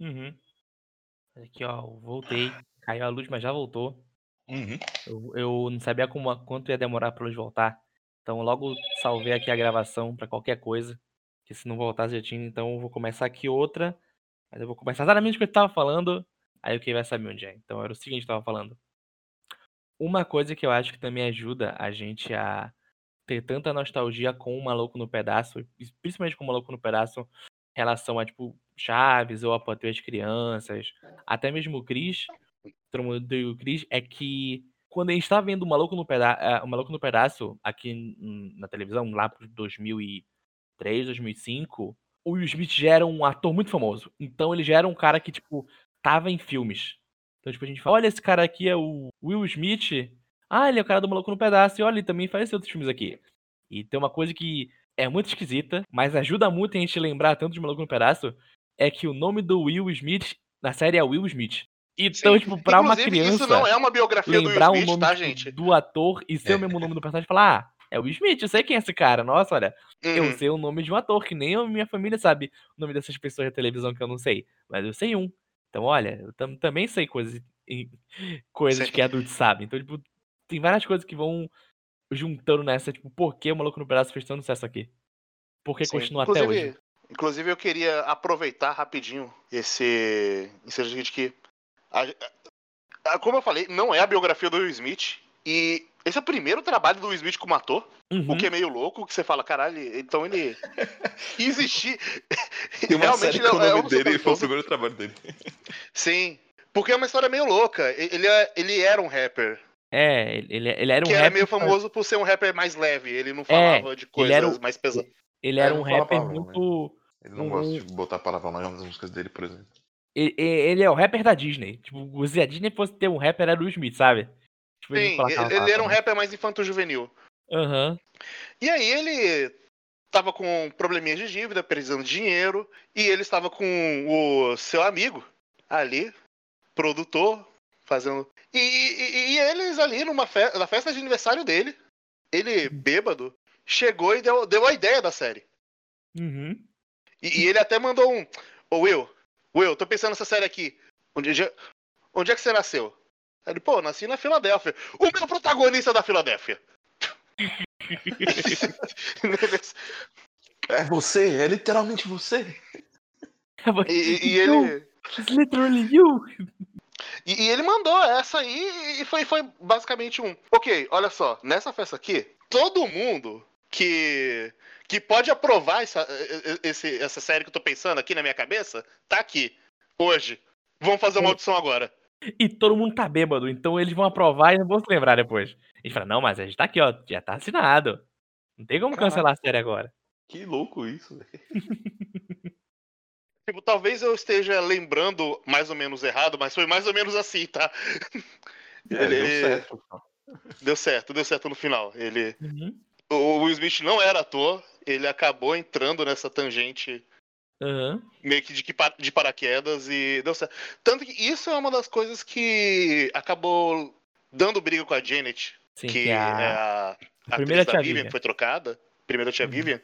Uhum. Aqui, ó, eu voltei. Caiu a luz, mas já voltou. Uhum. Eu, eu não sabia como, quanto ia demorar pra luz voltar. Então logo salvei aqui a gravação pra qualquer coisa. Que se não voltasse já tinha. Então eu vou começar aqui outra. Mas eu vou começar exatamente o que eu tava falando. Aí o que vai saber onde é. Então era o seguinte que eu tava falando. Uma coisa que eu acho que também ajuda a gente a ter tanta nostalgia com o Maluco no Pedaço, e principalmente com o Maluco no Pedaço, em relação a, tipo, Chaves ou a Patrulha das Crianças, até mesmo o Cris, do Cris, é que quando a gente tá vendo o Maluco no, Peda o Maluco no Pedaço aqui na televisão, lá por 2003, 2005, o Will Smith já era um ator muito famoso. Então ele já era um cara que, tipo, tava em filmes. Então, tipo, a gente fala, olha, esse cara aqui é o Will Smith. Ah, ele é o cara do Maluco no Pedaço. E olha, ele também faz outros filmes aqui. E tem uma coisa que é muito esquisita, mas ajuda muito a gente lembrar tanto de Maluco no Pedaço, é que o nome do Will Smith na série é Will Smith. Então, Sim. tipo, pra uma Inclusive, criança Isso não é uma biografia do Will lembrar o Smith, nome tá, gente? do ator e ser É. o mesmo nome do personagem e falar, ah, é o Smith, eu sei quem é esse cara. Nossa, olha, eu Uhum. sei o nome de um ator, que nem a minha família sabe o nome dessas pessoas da televisão que eu não sei. Mas eu sei um. Então, olha, eu tam- também sei coisas, coisas Sim. que adultos sabem. Então, tipo, tem várias coisas que vão juntando nessa, tipo, por que o Maluco no Pedaço fez tanto sucesso aqui? Por que Sim. continua até inclusive, hoje? Inclusive, eu queria aproveitar rapidinho esse ensejo de que, a- a- como eu falei, não é a biografia do Will Smith. E esse é o primeiro trabalho do Will Smith como ator, Uhum. o que é meio louco, que você fala, caralho, então ele existir. Tem uma Realmente, série ele que o é nome um dele foi o primeiro trabalho dele. Sim. Porque é uma história meio louca. Ele, é- ele era um rapper. É, ele, ele era um que era rapper meio que faz- famoso por ser um rapper mais leve. Ele não falava de ele era coisas o- mais pesadas. Ele É, era um rapper palavrão, né? muito. Ele não Um- gosta de botar palavrão nas músicas dele, por exemplo. Ele, ele é o rapper da Disney. Tipo, se a Disney fosse ter um rapper, era o Smith, sabe? Tipo, Sim, ele, ele era um palavrão. rapper mais infanto-juvenil. Aham. E aí ele tava com probleminhas de dívida, precisando de dinheiro, e ele estava com o seu amigo ali, produtor, fazendo. E, e- e eles ali numa fe... na festa de aniversário dele, ele bêbado, chegou e deu, deu a ideia da série. Uhum. E, e ele até mandou um. Ô Will, Will, tô pensando nessa série aqui. Onde, onde é que você nasceu? Aí Ele, pô, nasci na Filadélfia. O meu protagonista é da Filadélfia. É você, é literalmente você. e, e- e ele. It's literally you. E, e ele mandou essa aí e foi, foi basicamente um. Ok, olha só, nessa festa aqui, todo mundo que. que pode aprovar essa, esse- essa série que eu tô pensando aqui na minha cabeça, tá aqui. Hoje. Vamos fazer uma audição agora. E todo mundo tá bêbado, então eles vão aprovar e não vão se lembrar depois. A gente fala, não, mas a gente tá aqui, ó, já tá assinado. Não tem como Caraca. cancelar a série agora. Que louco isso, velho. Tipo, talvez eu esteja lembrando mais ou menos errado, mas foi mais ou menos assim, tá? É, Ele- deu certo. Deu certo, deu certo no final. Ele. Uhum. O Will Smith não era ator, ele acabou entrando nessa tangente Aham. meio que de, de paraquedas e deu certo. Tanto que isso é uma das coisas que acabou dando briga com a Janet, Sim, que, que é a... a, a primeira atriz da tia Vivian, Vivian. que foi trocada, primeira tia Uhum. Vivian,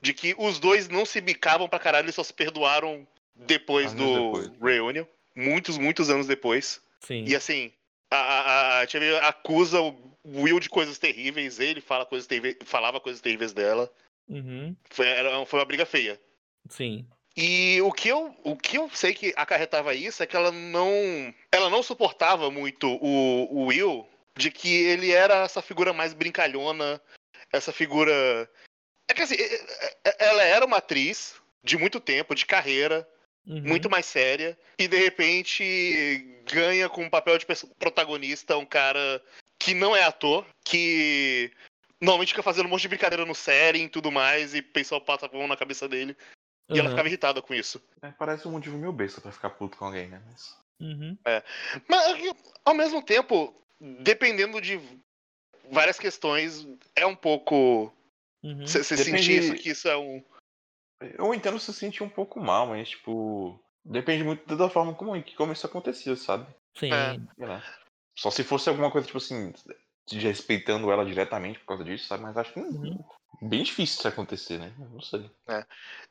de que os dois não se bicavam pra caralho, eles só se perdoaram depois Anos do depois. Reunion, muitos, muitos anos depois. Sim. E assim, a, a, a tia Vivian acusa o Will de coisas terríveis, ele fala coisas terríveis, falava coisas terríveis dela. Uhum. Foi, era, foi uma briga feia. Sim. E o que, eu, o que eu sei que acarretava isso é que ela não. Ela não suportava muito o, o Will de que ele era essa figura mais brincalhona, essa figura. É que assim, ela era uma atriz de muito tempo, de carreira, Uhum. muito mais séria, e de repente ganha com o papel de protagonista um cara que não é ator, que normalmente fica fazendo um monte de brincadeira no série e tudo mais, e o pessoal passa a mão na cabeça dele. E ela Aham. ficava irritada com isso. É, parece um motivo meio besta pra ficar puto com alguém, né? Mas... Uhum. Mas, ao mesmo tempo, dependendo de várias questões, é um pouco. Uhum. Você Depende- sentir isso, que isso é um. Eu entendo se sentir um pouco mal, mas, tipo. Depende muito da forma como, como isso acontecia, sabe? Sim. É. Só se fosse alguma coisa, tipo assim, desrespeitando ela diretamente por causa disso, sabe? Mas acho que Uhum. Bem difícil isso acontecer, né? Eu Não sei.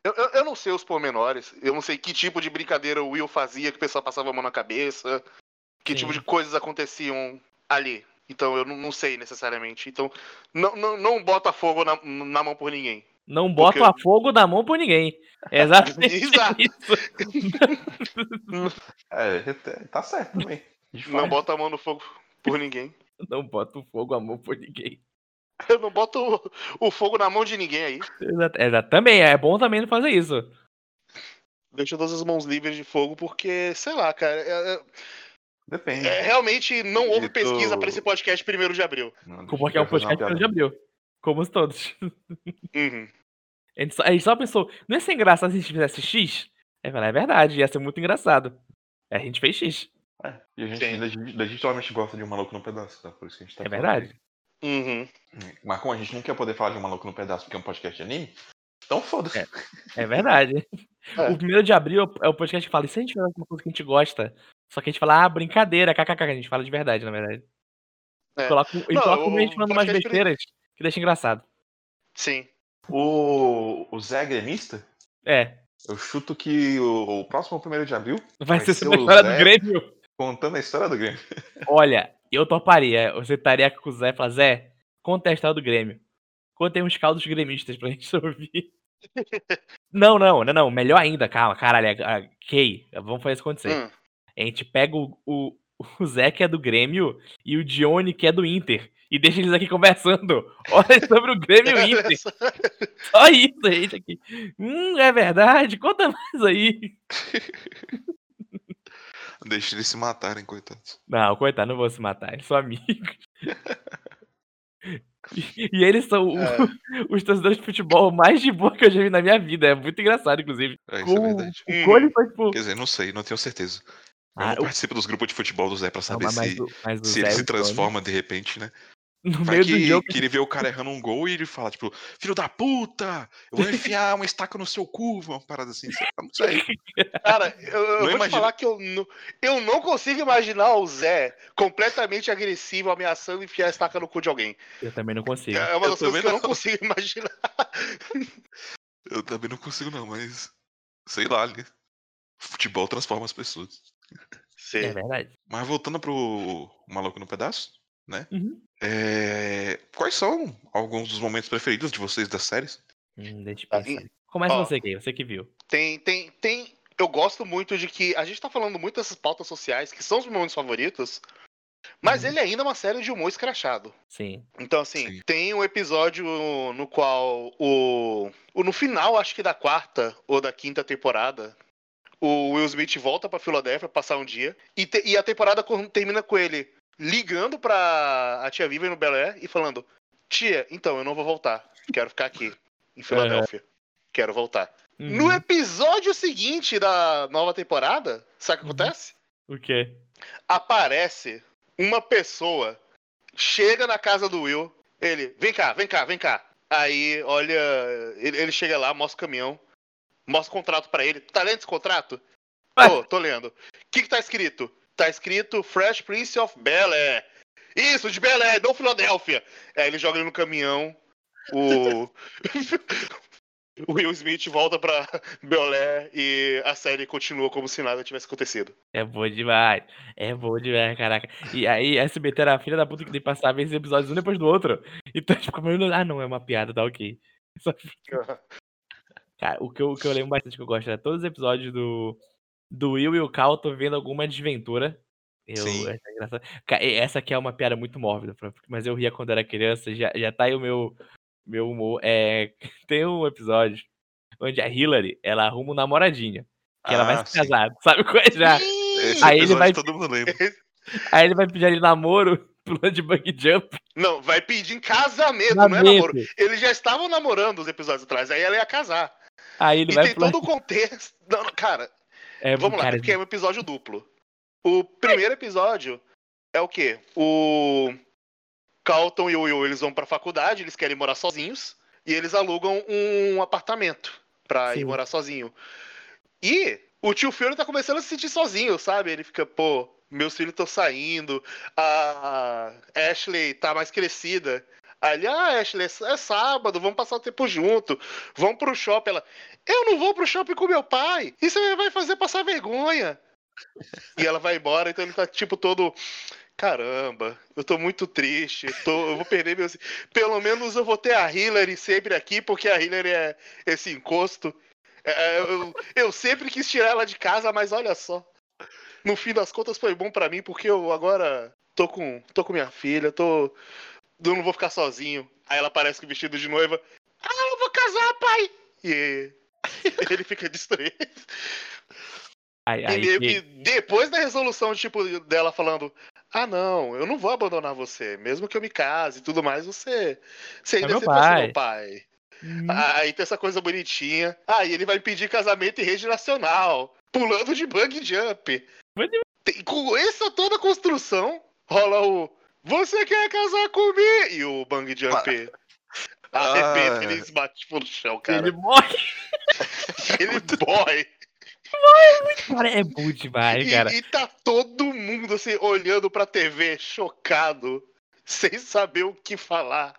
Eu, eu, eu não sei os pormenores. Eu não sei que tipo de brincadeira o Will fazia que o pessoal passava a mão na cabeça. Que Sim. tipo de coisas aconteciam ali. Então eu não, não sei necessariamente. Então, não, não, não bota fogo na, na mão por ninguém. Não bota Porque- fogo na mão por ninguém. É exatamente Exato. isso. É, é, tá certo também. Não bota a mão no fogo por ninguém. Não bota o fogo a mão por ninguém. Eu não boto o, o fogo na mão de ninguém aí. Exato. Exato. Também, é bom também não fazer isso. Deixa todas as mãos livres de fogo, porque, sei lá, cara. é- é- Depende. é, realmente não houve Dito- pesquisa pra esse podcast primeiro de abril. Não, Porque é um fazer uma podcast piada. de abril. Como os todos. Uhum. A gente, só, a gente só pensou, não ia ser engraçado se a gente fizesse X? Aí falei, é verdade, ia ser muito engraçado. Aí a gente fez X. É, e a gente Sim. legit- legitimamente gosta de um maluco no pedaço, tá? Por isso que a gente tá É verdade. Uhum. Mas como a gente não quer poder falar de um maluco no pedaço porque é um podcast de anime, então foda-se. É. É verdade. É. O primeiro de abril é o podcast que fala, e se a gente fizer alguma coisa que a gente gosta? Só que a gente fala, ah, brincadeira, kkk, a gente fala de verdade, na verdade. É. Coloca, e Não, coloca o- o falando umas besteiras que deixa engraçado. Sim. O, o Zé gremista, É, eu chuto que o, o próximo primeiro de abril vai, Vai ser ser sobre a história Zé. do Grêmio. contando a história do Grêmio. Olha, eu toparia. Eu sentaria com o Zé e falar, Zé, conta a história do Grêmio. Contem uns caldos gremistas pra gente ouvir. Não, não, não, não. Melhor ainda, calma, caralho. é- é- Kay, vamos fazer isso acontecer. Hum. A gente pega o, o, o Zé, que é do Grêmio, e o Dione, que é do Inter. E deixa eles aqui conversando. Olha sobre o Grêmio e o Inter. Só isso, a gente aqui. Hum, é verdade. Conta mais aí. Deixa eles se matarem, coitados. Não, coitado, não vou se matar. Eles são amigos. E, e eles são o- É. os torcedores de futebol mais de boa que eu já vi na minha vida. É muito engraçado, inclusive. É, isso é Como verdade. o. Cole foi, tipo. Quer dizer, não sei, não tenho certeza. Eu Ah, não o- participo dos grupos de futebol do Zé pra Não, saber mas, mas se, o- mas o se Zé ele e se o Tony, transforma de repente, né? No Vai meio do que, jogo. que ele vê o cara errando um gol e ele fala, tipo, filho da puta, eu vou enfiar uma estaca no seu cu, uma parada assim. sei lá, Não sei. Cara, eu, eu Não vou te imagino- falar que eu, não- eu não consigo imaginar o Zé completamente agressivo, ameaçando enfiar a estaca no cu de alguém. Eu também não consigo. É uma Eu das coisas também que eu não não. consigo imaginar. Eu também não consigo, não, mas. Sei lá, né? Futebol transforma as pessoas. Sim. É verdade. Mas voltando pro Maluco no Pedaço, né? Uhum. É, Quais são alguns dos momentos preferidos de vocês das séries? Hum, deixa eu pensar. e- Começa ó. você, Kay, você que viu. Tem, tem, tem. Eu gosto muito de que. A gente tá falando muito dessas pautas sociais, que são os meus momentos favoritos. Mas Uhum. ele ainda é uma série de humor escrachado. Sim. Então, assim, Sim. tem um episódio no qual o, o. No final, acho que da quarta ou da quinta temporada, o Will Smith volta pra Filadélfia passar um dia. E, te- e a temporada com- termina com ele ligando pra a tia Vivian no Bel Air e falando: Tia, então, eu não vou voltar. Quero ficar aqui, em Filadélfia. Quero voltar. No Uhum. episódio seguinte da nova temporada, sabe o que Uhum. acontece? O quê? Aparece uma pessoa, chega na casa do Will, ele, vem cá, vem cá, vem cá. Aí, olha, ele, ele chega lá, mostra o caminhão, mostra o contrato pra ele. Tá lendo esse contrato? Ué. Tô, tô lendo. O que que tá escrito? Tá escrito Fresh Prince of Bel-Air. Isso, de Bel-Air, não Filadélfia. Aí ele joga ele no caminhão, o... o Will Smith volta pra Bel-Air e a série continua como se nada tivesse acontecido. É bom demais. É bom demais, caraca. E aí, SBT era a filha da puta que tem que passar esses episódios um depois do outro. Então, tipo, como eu- ah, não, é uma piada, tá ok. Só fica- Cara, o que, eu, o que eu lembro bastante que eu gosto é todos os episódios do, do Will e o Cal tô vendo alguma desventura. Eu, Sim. essa, é essa aqui é uma piada muito mórbida, mas eu ria quando era criança, já, já tá aí o meu, meu humor. É, tem um episódio onde a Hillary, ela arruma um namoradinho. Que ela vai Ah, se sim. casar, sabe qual é já? Esse Aí ele vai- todo mundo lembra. Aí ele vai pedir ali namoro, pulando de bug jump. Não, vai pedir em casamento, não é namoro. Eles já estavam namorando os episódios atrás, aí ela ia casar. Aí ele e vai tem pular. todo o contexto. Não, cara, É, vamos lá, cara, porque é um episódio duplo. O primeiro episódio é o quê? O Carlton e o Will, eles vão pra faculdade, eles querem morar sozinhos, e eles alugam um apartamento pra ir Sim. morar sozinho. E o tio Fiore tá começando a se sentir sozinho, sabe? Ele fica, pô, meus filhos estão saindo, a Ashley tá mais crescida. Ali, ah, Ashley, é sábado, vamos passar o tempo junto, vamos pro shopping. Ela, eu não vou pro shopping com meu pai, isso vai fazer passar vergonha. E ela vai embora, então ele tá tipo todo. Caramba, eu tô muito triste, tô, eu vou perder meus. Pelo menos eu vou ter a Hillary sempre aqui, porque a Hillary é esse encosto. É, eu, eu sempre quis tirar ela de casa, mas olha só. No fim das contas foi bom pra mim, porque eu agora tô com, tô com minha filha, tô. Eu não vou ficar sozinho. Aí ela aparece com vestido de noiva. Ah, eu vou casar, pai! E ele fica destruído. Aí, E meio que- depois da resolução, tipo, dela falando: Ah, não, eu não vou abandonar você. Mesmo que eu me case e tudo mais, você. Você ainda meu sempre vai ser pai." meu pai. Hum, Aí tem essa coisa bonitinha. Aí ele vai pedir casamento em rede nacional. Pulando de bug jump. Tem- com essa toda a construção, rola o. Você quer casar comigo? E o bang jump. Arrebenta, Ah. ele esbate tipo, no chão, cara. Ele morre. Ele boy. Cara, é bom demais, cara. E, e tá todo mundo assim, olhando pra TV, chocado, sem saber o que falar.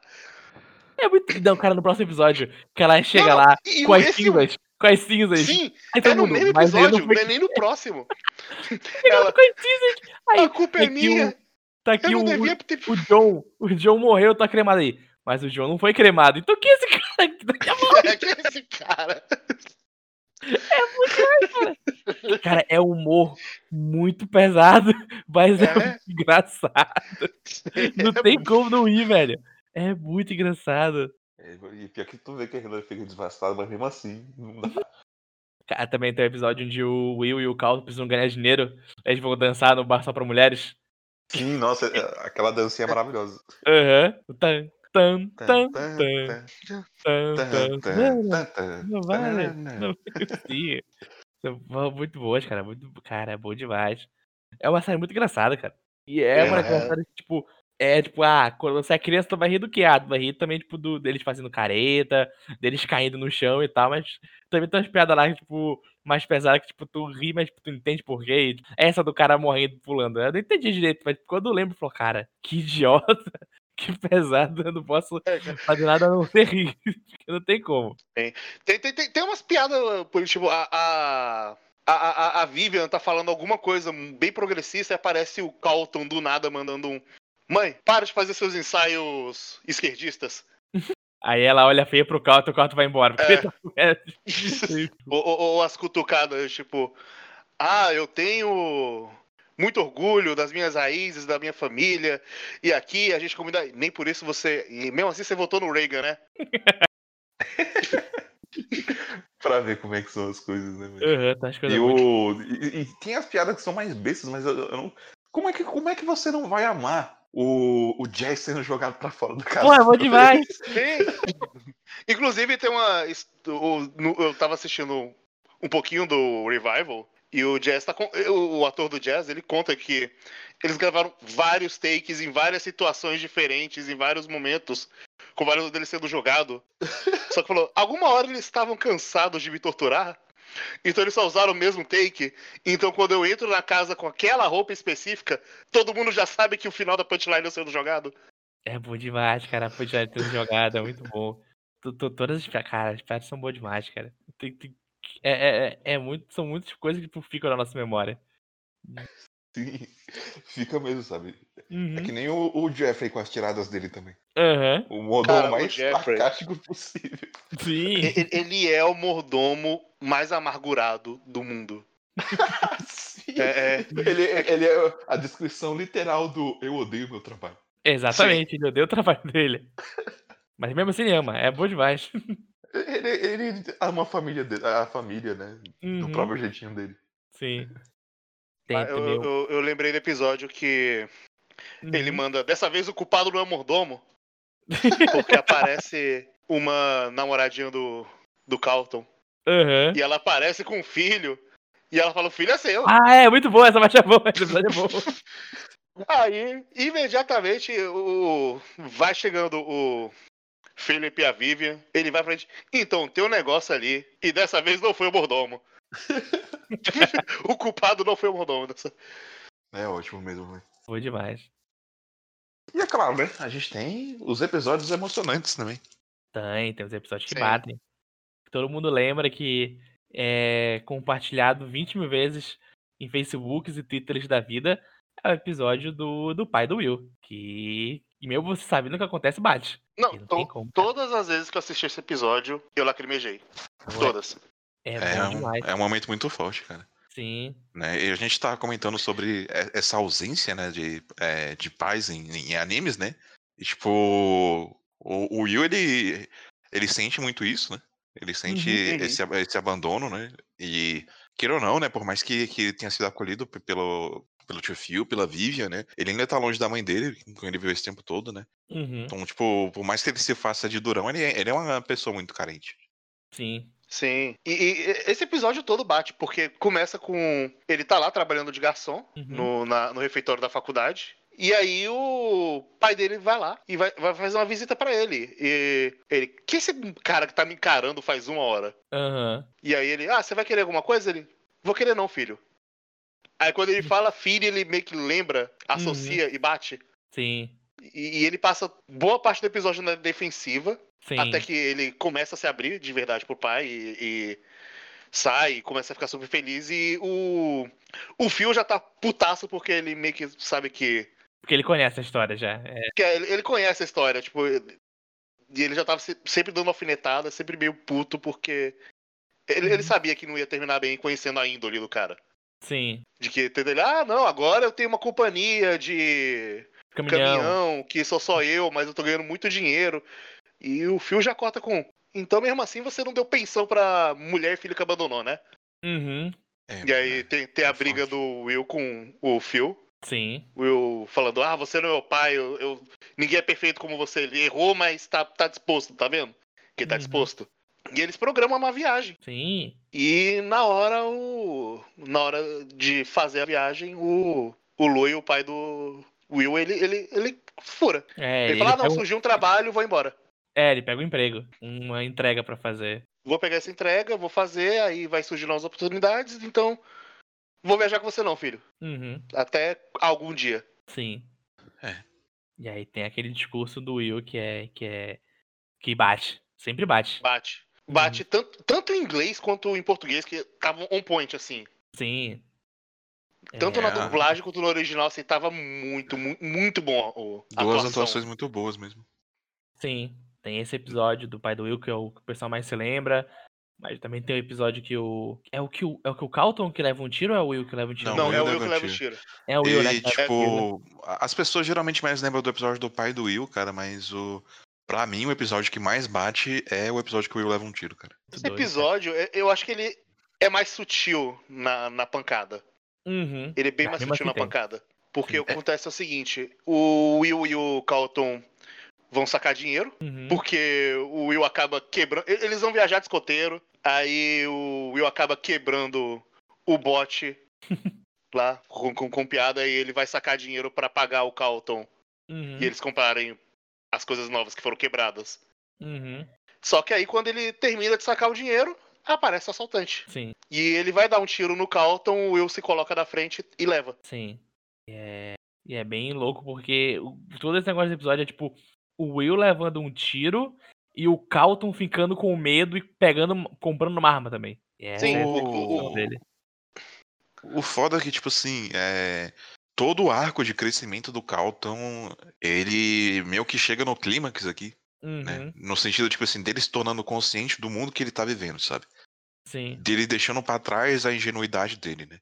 É muito. Não, cara, no próximo episódio, que ela chega Não, lá com as esse- cinzas. Com as cinzas. Sim, Aí é no mundo, mesmo episódio, não foi não é nem no próximo. chegando Ela, com as cinzas. Aí, a culpa é minha. o- tá aqui Eu não o, devia ter. o John. O John morreu, tá cremado aí. Mas o John não foi cremado. Então quem é esse cara que daqui a É que é esse cara. Cara, é humor muito pesado, mas é, É. muito engraçado. Não tem como não ir, velho. É muito engraçado. É, E pior que tu vê que a Hillary fica desvastada, mas mesmo assim, não dá. Cara, também tem um episódio onde o Will e o Cal precisam ganhar dinheiro. Eles vão dançar no bar só pra mulheres. Sim, nossa, é- aquela dancinha é maravilhosa. Aham. Tá. Tan, Tan, tan, tan, tan, tan, tan, tan, tan. tan, Não, vale. Não. São muito boas, cara. Muito, cara, é bom demais. É uma série muito engraçada, cara. E é uma daquelas É. séries que, tipo, é tipo, ah, quando você é criança, tu vai rir do que? Ah, tu vai rir também, tipo, do, deles fazendo careta, deles caindo no chão e tal, mas também tem umas piadas lá, tipo, mais pesadas que, tipo, tu ri, mas tipo, tu entende por quê. Essa do cara morrendo pulando. Eu não entendi direito, mas quando eu lembro, eu falo, cara, que idiota, que pesado, eu não posso É, fazer nada a não ser rir. Não tem como. Tem, tem, tem, tem umas piadas, por tipo, a, a, a, a, a Vivian tá falando alguma coisa bem progressista e aparece o Carlton do nada mandando um. Mãe, para de fazer seus ensaios esquerdistas. Aí ela olha feia pro Calto e o Calto vai embora. É. ou, ou- ou as cutucadas, tipo, ah, eu tenho muito orgulho das minhas raízes, da minha família, e aqui a gente combina. Nem por isso você. E mesmo assim você votou no Reagan, né? Pra ver como é que são as coisas, né? Aham, tá E, muito. o... e, e tem as piadas que são mais bestas, mas eu, eu não. Como é, que, como é que você não vai amar o, o Jazz sendo jogado pra fora do carro? Pô, é bom demais. Sim. Inclusive tem uma. Eu tava assistindo um pouquinho do Revival. E o Jazz tá com. O, o ator do Jazz, ele conta que eles gravaram vários takes em várias situações diferentes, em vários momentos, com vários deles sendo jogado. Só que falou, alguma hora eles estavam cansados de me torturar. Então eles só usaram o mesmo take. Então quando eu entro na casa com aquela roupa específica, todo mundo já sabe que o final da punchline é sendo jogado. É bom demais, cara. A quantidade de jogada é muito bom. To- to- Todas as cara, as piadas são boas demais, cara. Tem- tem- É, é, é, é muito, são muitas coisas que ficam na nossa memória. Sim, fica mesmo, sabe? É Uhum. que nem o, o Jeffrey com as tiradas dele também. Aham. O modo Cara, mais sarcástico possível. Sim. Ele é o mordomo mais amargurado do mundo. Sim. É, é, Ele, ele é a descrição literal do eu odeio meu trabalho. Exatamente, ele odeia o trabalho dele. Mas mesmo assim ele ama, é bom demais. Ele, ele ama a família dele, a família, né? Do Uhum, próprio jeitinho dele. Sim. Ah, eu, também o- eu- eu lembrei do episódio que ele Uhum. manda. Dessa vez o culpado não é o mordomo. Porque aparece uma namoradinha do, do Carlton. Aham. E ela aparece com um filho. E ela fala: o filho é seu. Ah, é, muito bom, essa parte é boa, esse episódio é bom. Aí, imediatamente, o, vai chegando o Felipe e a Vivian. Ele vai pra gente. Então, tem um negócio ali. E dessa vez não foi o mordomo. o culpado não foi o mordomo. Dessa... É ótimo mesmo, né? Bom demais. E é claro, né? A gente tem os episódios emocionantes também. Tem, tem os episódios que Sim. batem. Todo mundo lembra que é compartilhado 20 mil vezes em Facebooks e Twitters da vida é o episódio do, do pai do Will. Que, e mesmo você sabendo o que acontece, bate. Não, não to- todas as vezes que eu assisti esse episódio, eu lacrimejei. Todas. É, É, um, é um momento muito forte, cara. Sim. Né? E a gente tá comentando sobre essa ausência, né, de, é, de pais em, em animes, né? E, tipo, o, o Will, ele, ele sente muito isso, né? Ele sente Uhum, uhum. esse, esse abandono, né? E, queira ou não, né, por mais que, que ele tenha sido acolhido pe- pelo, pelo tio Phil, pela Vivian, né? Ele ainda tá longe da mãe dele, com ele viveu esse tempo todo, né? Uhum. Então, tipo, por mais que ele se faça de durão, ele, é- ele é uma pessoa muito carente. Sim. Sim. E, e esse episódio todo bate, porque começa com. Ele tá lá trabalhando de garçom Uhum. no, na- no refeitório da faculdade. E aí o pai dele vai lá e vai, vai fazer uma visita pra ele. E ele. Que esse cara que tá me encarando faz uma hora? Aham. E aí ele, ah, você vai querer alguma coisa? Ele, vou querer não, filho. Aí quando ele fala filho, ele meio que lembra, associa e bate. Sim. E, e ele passa boa parte do episódio na defensiva, Sim. até que ele começa a se abrir de verdade pro pai e, e sai e começa a ficar super feliz. E o, o Phil já tá putaço porque ele meio que sabe que. Porque ele conhece a história já. É. que ele, ele conhece a história, tipo. E ele já tava se- sempre dando alfinetada, sempre meio puto, porque. Ele, ele Uhum. sabia que não ia terminar bem conhecendo a índole do cara. Sim. De que entendeu? ele, ah, não, agora eu tenho uma companhia de Caminhão. caminhão, que sou só eu, mas eu tô ganhando muito dinheiro. E o Phil já corta com. Então, mesmo assim, você não deu pensão pra mulher e filho que abandonou, né? Uhum. É, E aí né? tem, tem a é briga do Will com o Phil. Sim. O Will falando, ah, você não é meu pai, eu, eu- ninguém é perfeito como você. Ele errou, mas tá, tá disposto, tá vendo? Que ele tá Uhum. disposto. E eles programam uma viagem. Sim. E na hora, o. Na hora de fazer a viagem, o. O Lui, o pai do Will, ele, ele, ele fura. É, Ele, ele, fala, ah, não, um... surgiu um trabalho, vou embora. É, ele pega um emprego, uma entrega pra fazer. Vou pegar essa entrega, vou fazer, aí vai surgir novas oportunidades, então. Vou viajar com você não, filho. Uhum. Até algum dia. Sim. É. E aí tem aquele discurso do Will que é. que é. que bate. Sempre bate. Bate. Uhum. Bate tanto, tanto em inglês quanto em português, que tava on point, assim. Sim. Tanto É, na dublagem quanto no original, assim, tava muito, muito, muito bom Duas atuação. atuações muito boas mesmo. Sim. Tem esse episódio do pai do Will, que é o que o pessoal mais se lembra. Mas também tem o episódio que o. É o que o, é o, que o Calton que leva um tiro ou é o Will que leva um tiro? Não, Não, o é o Will que leva leva um o tiro. É o Will, né? E, que leva o tiro. tipo, a- as pessoas geralmente mais lembram do episódio do pai do Will, cara, mas o. Pra mim, o episódio que mais bate é o episódio que o Will leva um tiro, cara. Esse episódio, eu- acho que ele é mais sutil na, na pancada. Uhum. Ele é bem mais sutil assim na tem. pancada. Porque Sim. o que acontece é o seguinte: o Will e o Carlton vão sacar dinheiro, Uhum. porque o Will acaba quebrando. Eles vão viajar de escoteiro, aí o Will acaba quebrando o bote lá com, com, com piada e ele vai sacar dinheiro pra pagar o Carlton Uhum. e eles comprarem as coisas novas que foram quebradas. Uhum. Só que aí quando ele termina de sacar o dinheiro, aparece o assaltante. Sim, E ele vai dar um tiro no Carlton, o Will se coloca na frente e leva. sim. E é, e é bem louco porque todo esse negócio do episódio é tipo o Will levando um tiro e o Calton ficando com medo e pegando, comprando uma arma também. Essa Sim, é a o- o- dele. O foda é que, tipo assim, é... todo o arco de crescimento do Calton, ele meio que chega no clímax aqui, né? Uhum. No sentido, tipo assim, dele se tornando consciente do mundo que ele tá vivendo, sabe? Sim. Dele deixando pra trás a ingenuidade dele, né?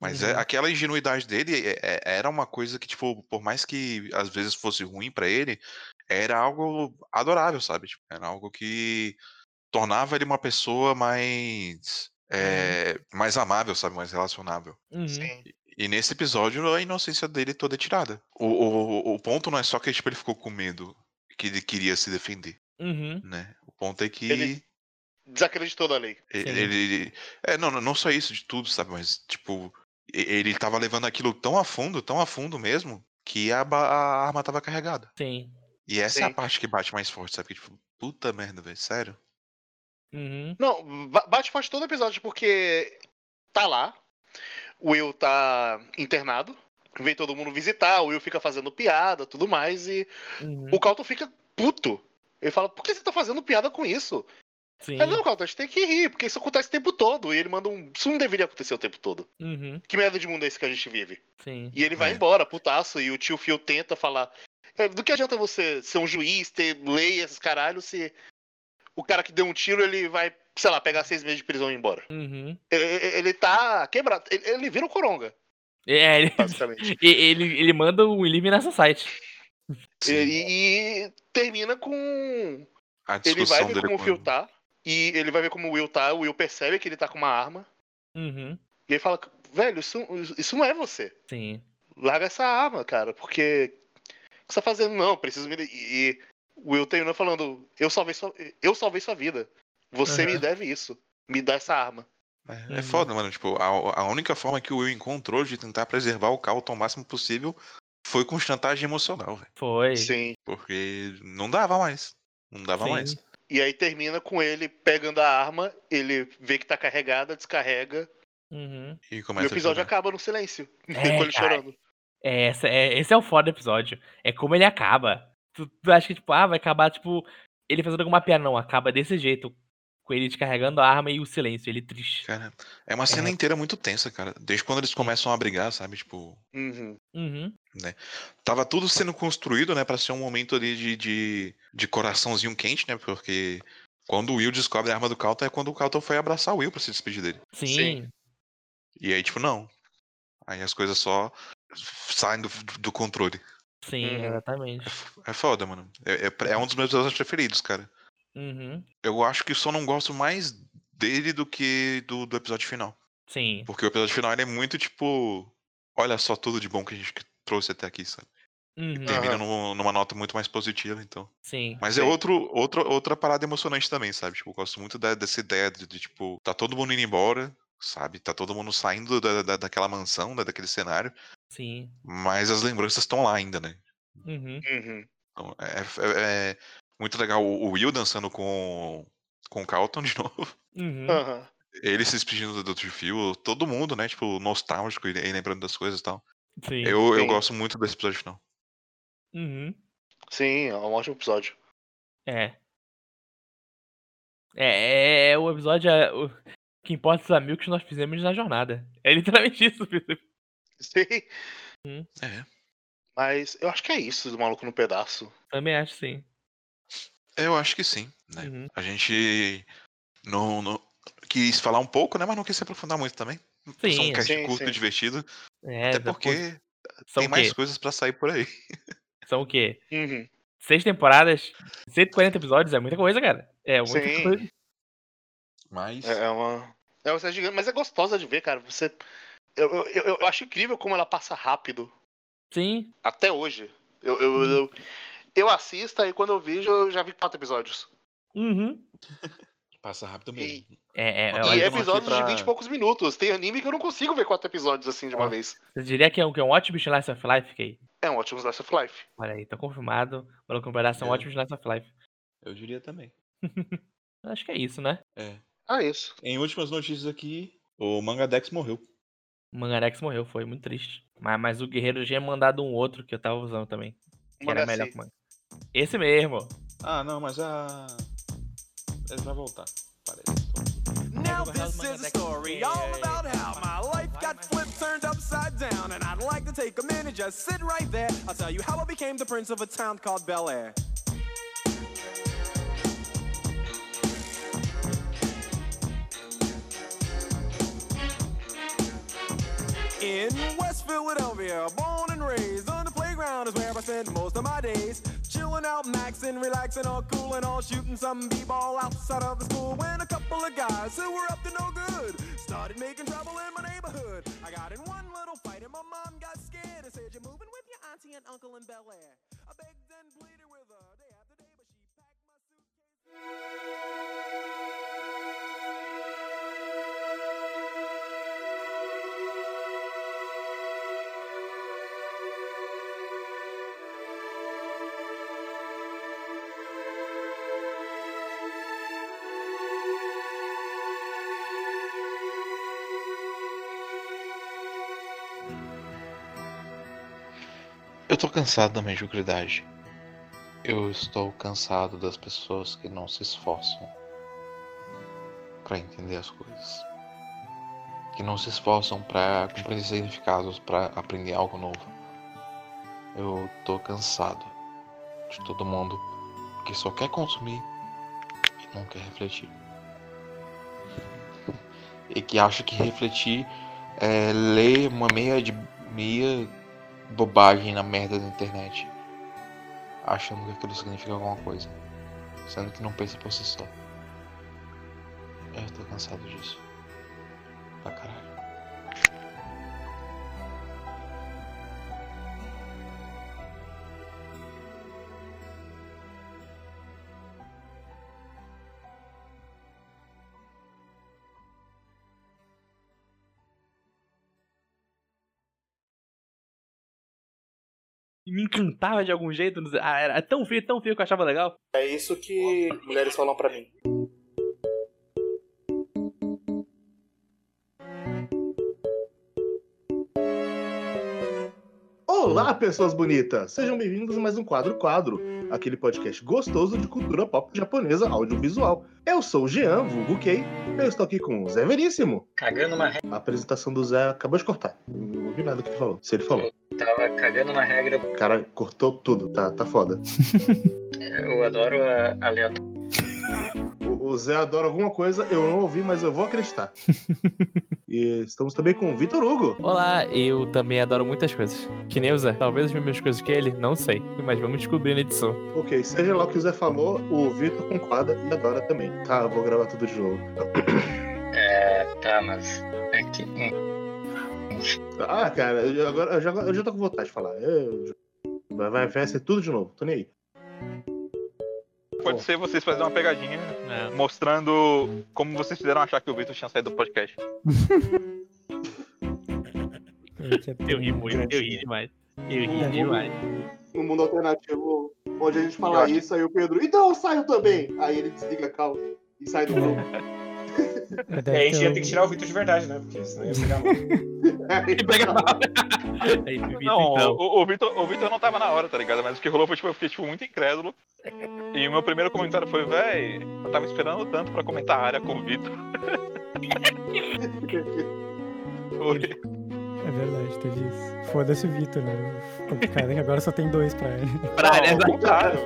Mas é, Uhum. aquela ingenuidade dele é- é- era uma coisa que, tipo, por mais que às vezes fosse ruim pra ele, era algo adorável, sabe? Tipo, era algo que tornava ele uma pessoa mais. é, mais amável, sabe? Mais relacionável. Uhum. E nesse episódio a inocência dele toda é tirada. O, o, o ponto não é só que tipo, ele ficou com medo, que ele queria se defender, Uhum. né? O ponto é que Ele- Desacreditou da lei. ele, Sim. ele- é não, não só isso de tudo, sabe? Mas tipo ele tava levando aquilo tão a fundo, tão a fundo mesmo, que a, a arma tava carregada. Sim. E essa é a Sim. parte que bate mais forte, sabe? Que, tipo, puta merda, velho, sério? Uhum. Não, ba- bate forte todo episódio porque tá lá, o Will tá internado, vem todo mundo visitar, o Will fica fazendo piada, tudo mais, e Uhum. o Calton fica puto. Ele fala, por que você tá fazendo piada com isso? Sim. Ele, não, Calton, a gente tem que rir, porque isso acontece o tempo todo. E ele manda um. Isso não deveria acontecer o tempo todo. Uhum. Que merda de mundo é esse que a gente vive? Sim. E ele vai É. embora, putaço, e o tio Phil tenta falar. "É, Do que adianta você ser um juiz, ter lei, esses caralhos, se o cara que deu um tiro, ele vai, sei lá, pegar seis meses de prisão e ir embora. Uhum. Ele, ele tá quebrado. Ele, ele vira o coronga, É, ele, basicamente. ele, ele manda um Elimination Site. e, e termina com. A Ele vai ver como o Phil tá. E ele vai ver como o Will tá. O Will percebe que ele tá com uma arma. Uhum. E ele fala, velho, isso, isso não é você. Sim. larga essa arma, cara, porque. O que você tá fazendo? Não, preciso me. E, o Will termina falando: eu salvei sua, eu salvei sua vida. Você me Aham. deve isso. Me dá essa arma. É, Uhum. é foda, mano. Tipo, a, a única forma que o Will encontrou de tentar preservar o Calton o máximo possível foi com chantagem emocional, velho. Foi. Sim. Porque não dava mais. Não dava Sim. mais. E aí termina com ele pegando a arma, ele vê que tá carregada, descarrega. Uhum. E E começa o episódio acaba no silêncio. É, com ele cara. chorando. É, essa, é, esse é o foda do episódio. É como ele acaba. Tu, tu acha que, tipo, ah, vai acabar, tipo, ele fazendo alguma piada. Não, acaba desse jeito. Com ele descarregando a arma e o silêncio, ele triste. Cara, é uma cena É. inteira muito tensa, cara. Desde quando eles começam a brigar, sabe? Tipo, Uhum. Uhum. tava tudo sendo construído, né, pra ser um momento ali de, de, de coraçãozinho quente, né? Porque quando o Will descobre a arma do Calton é quando o Calton foi abraçar o Will pra se despedir dele. Sim. Sim. E aí, tipo, não. Aí as coisas só saem do, do controle. Sim, Uhum. exatamente. É foda, mano. É, é- é um dos meus episódios preferidos, cara. Uhum. Eu acho que só não gosto mais dele do que do, do episódio final. Sim. Porque o episódio final ele é muito, tipo. olha só tudo de bom que a gente trouxe até aqui, sabe? Uhum, Termina num- numa nota muito mais positiva, então. Sim. Mas é Sim. outro, outro, outra parada emocionante também, sabe? Tipo, eu gosto muito da- dessa ideia de, de, tipo, tá todo mundo indo embora, sabe? Tá todo mundo saindo da, da- daquela mansão, da- daquele cenário, Sim. mas as lembranças estão lá ainda, né? Uhum. Uhum. Então, é, é- é muito legal o Will dançando com, com o Carlton de novo. Uhum. Ele se despedindo do Fio, todo mundo, né? Tipo, nostálgico e lembrando das coisas e tal. Sim. Eu, eu Sim. gosto muito desse episódio final. Uhum. Sim, é um ótimo episódio. É. É, é, é o episódio. O que importa os amigos que nós fizemos na jornada. É literalmente isso. Felipe. Sim. É. Mas eu acho que é isso do maluco no pedaço. Também acho sim. Eu acho que sim, né? Uhum. A gente não, não- quis falar um pouco, né? Mas não quis se aprofundar muito também. Só Sim, um cast sim, curto sim. e divertido. É, até porque São tem mais coisas pra sair por aí. São o quê? Uhum. Seis temporadas, 140 episódios, é muita coisa, cara. É muita Sim. coisa. Mas. É, é uma. É uma série gigante, mas é gostosa de ver, cara. Você. Eu, eu, eu- eu acho incrível como ela passa rápido. Sim. Até hoje. Eu, eu, Hum. eu, eu assisto e quando eu vejo, eu já vi quatro episódios. Uhum. Passa rápido mesmo. É, é, E E é- episódios pra- de 20 e poucos minutos. Tem anime que eu não consigo ver quatro episódios assim de uma vez. Você diria que é um, que é um ótimo Slice of Life, Kay? É um ótimo Slice of Life. Olha aí, tá confirmado. Maluco pedaço é um ótimo Slice of Life. Eu diria também. Acho que é isso, né? É. Ah, isso. Em últimas notícias aqui, o Mangadex morreu. O Mangarex morreu, foi muito triste. Mas, mas o Guerreiro já tinha mandado um outro que eu tava usando também. Que era melhor que o Manga. Esse mesmo. Ah, não, mas a. Ele vai voltar. Parece. Now this is a story all about how my life got flipped, turned upside down, and I'd like to take a minute, just sit right there. I'll tell you how I became the prince of a town called Bel Air. In West Philadelphia, born and raised on the playground is where I spend most of my days. Chilling out, maxing, relaxing, all cool and all shooting some b-ball outside of the school. When a couple of guys who were up to no good started making trouble in my neighborhood. I got in one little fight and my mom got scared and said, "You're moving with your auntie and uncle in Bel Air." I begged and pleaded with her day after day, but she packed my suitcase. Tô cansado da mediocridade. Eu estou cansado das pessoas que não se esforçam para entender as coisas. Que não se esforçam para compreender significados, para aprender algo novo. Eu tô cansado de todo mundo que só quer consumir e não quer refletir. E que acha que refletir é ler uma meia de meia bobagem na merda da internet, achando que aquilo significa alguma coisa, sendo que não pensa por si só. Eu tô cansado disso. Pra caralho. E me encantava de algum jeito. não sei- Ah, era tão feio, tão feio que eu achava legal. É isso que mulheres falam pra mim. Olá, pessoas bonitas! Sejam bem-vindos a mais um Quadro Quadro, aquele podcast gostoso de cultura pop japonesa audiovisual. Eu sou o Jean, vulgo Kei, eu estou aqui com o Zé Veríssimo. Cagando uma A apresentação do Zé acabou de cortar. Não ouvi nada do que ele falou. Se ele falou. Tava cagando uma regra. O cara cortou tudo, tá, tá foda. Eu adoro a aleatório. O, Zé adora alguma coisa, eu não ouvi, mas eu vou acreditar. e estamos também com o Vitor Hugo. Olá, eu também adoro muitas coisas. Que nem o Zé. Talvez as mesmas coisas que ele, não sei. Mas vamos descobrir na edição. Ok, seja lá o que o Zé falou, o Vitor concorda e adora também. Tá, vou gravar tudo de novo. É, tá, mas é que. Ah, cara, eu, agora, eu, já, eu já tô com vontade de falar. Eu- vai, vai, vai ser tudo de novo, tô nem aí. Pode ser vocês fazerem uma pegadinha É. mostrando como vocês fizeram achar que o Vitor tinha saído do podcast. Eu ri muito, eu ri demais. Eu ri demais. No mundo alternativo, onde a gente fala isso, aí o Pedro, então eu saio também. Aí ele desliga a e sai do grupo. É, a gente ia ter que tirar o Vitor de verdade, né? Porque senão ia pegar mal. Pega mal. Aí, Vitor, Não, então. o, o, Vitor, o Vitor não tava na hora, tá ligado? Mas o que rolou foi, tipo, eu fiquei tipo, muito incrédulo. E o meu primeiro comentário foi, véi, eu tava esperando tanto pra comentar a área com o Vitor. Foi. É verdade, teve isso. Foda-se o Vitor, né? Complicado é que agora só tem dois pra ele. Pra área, Não, o contrário.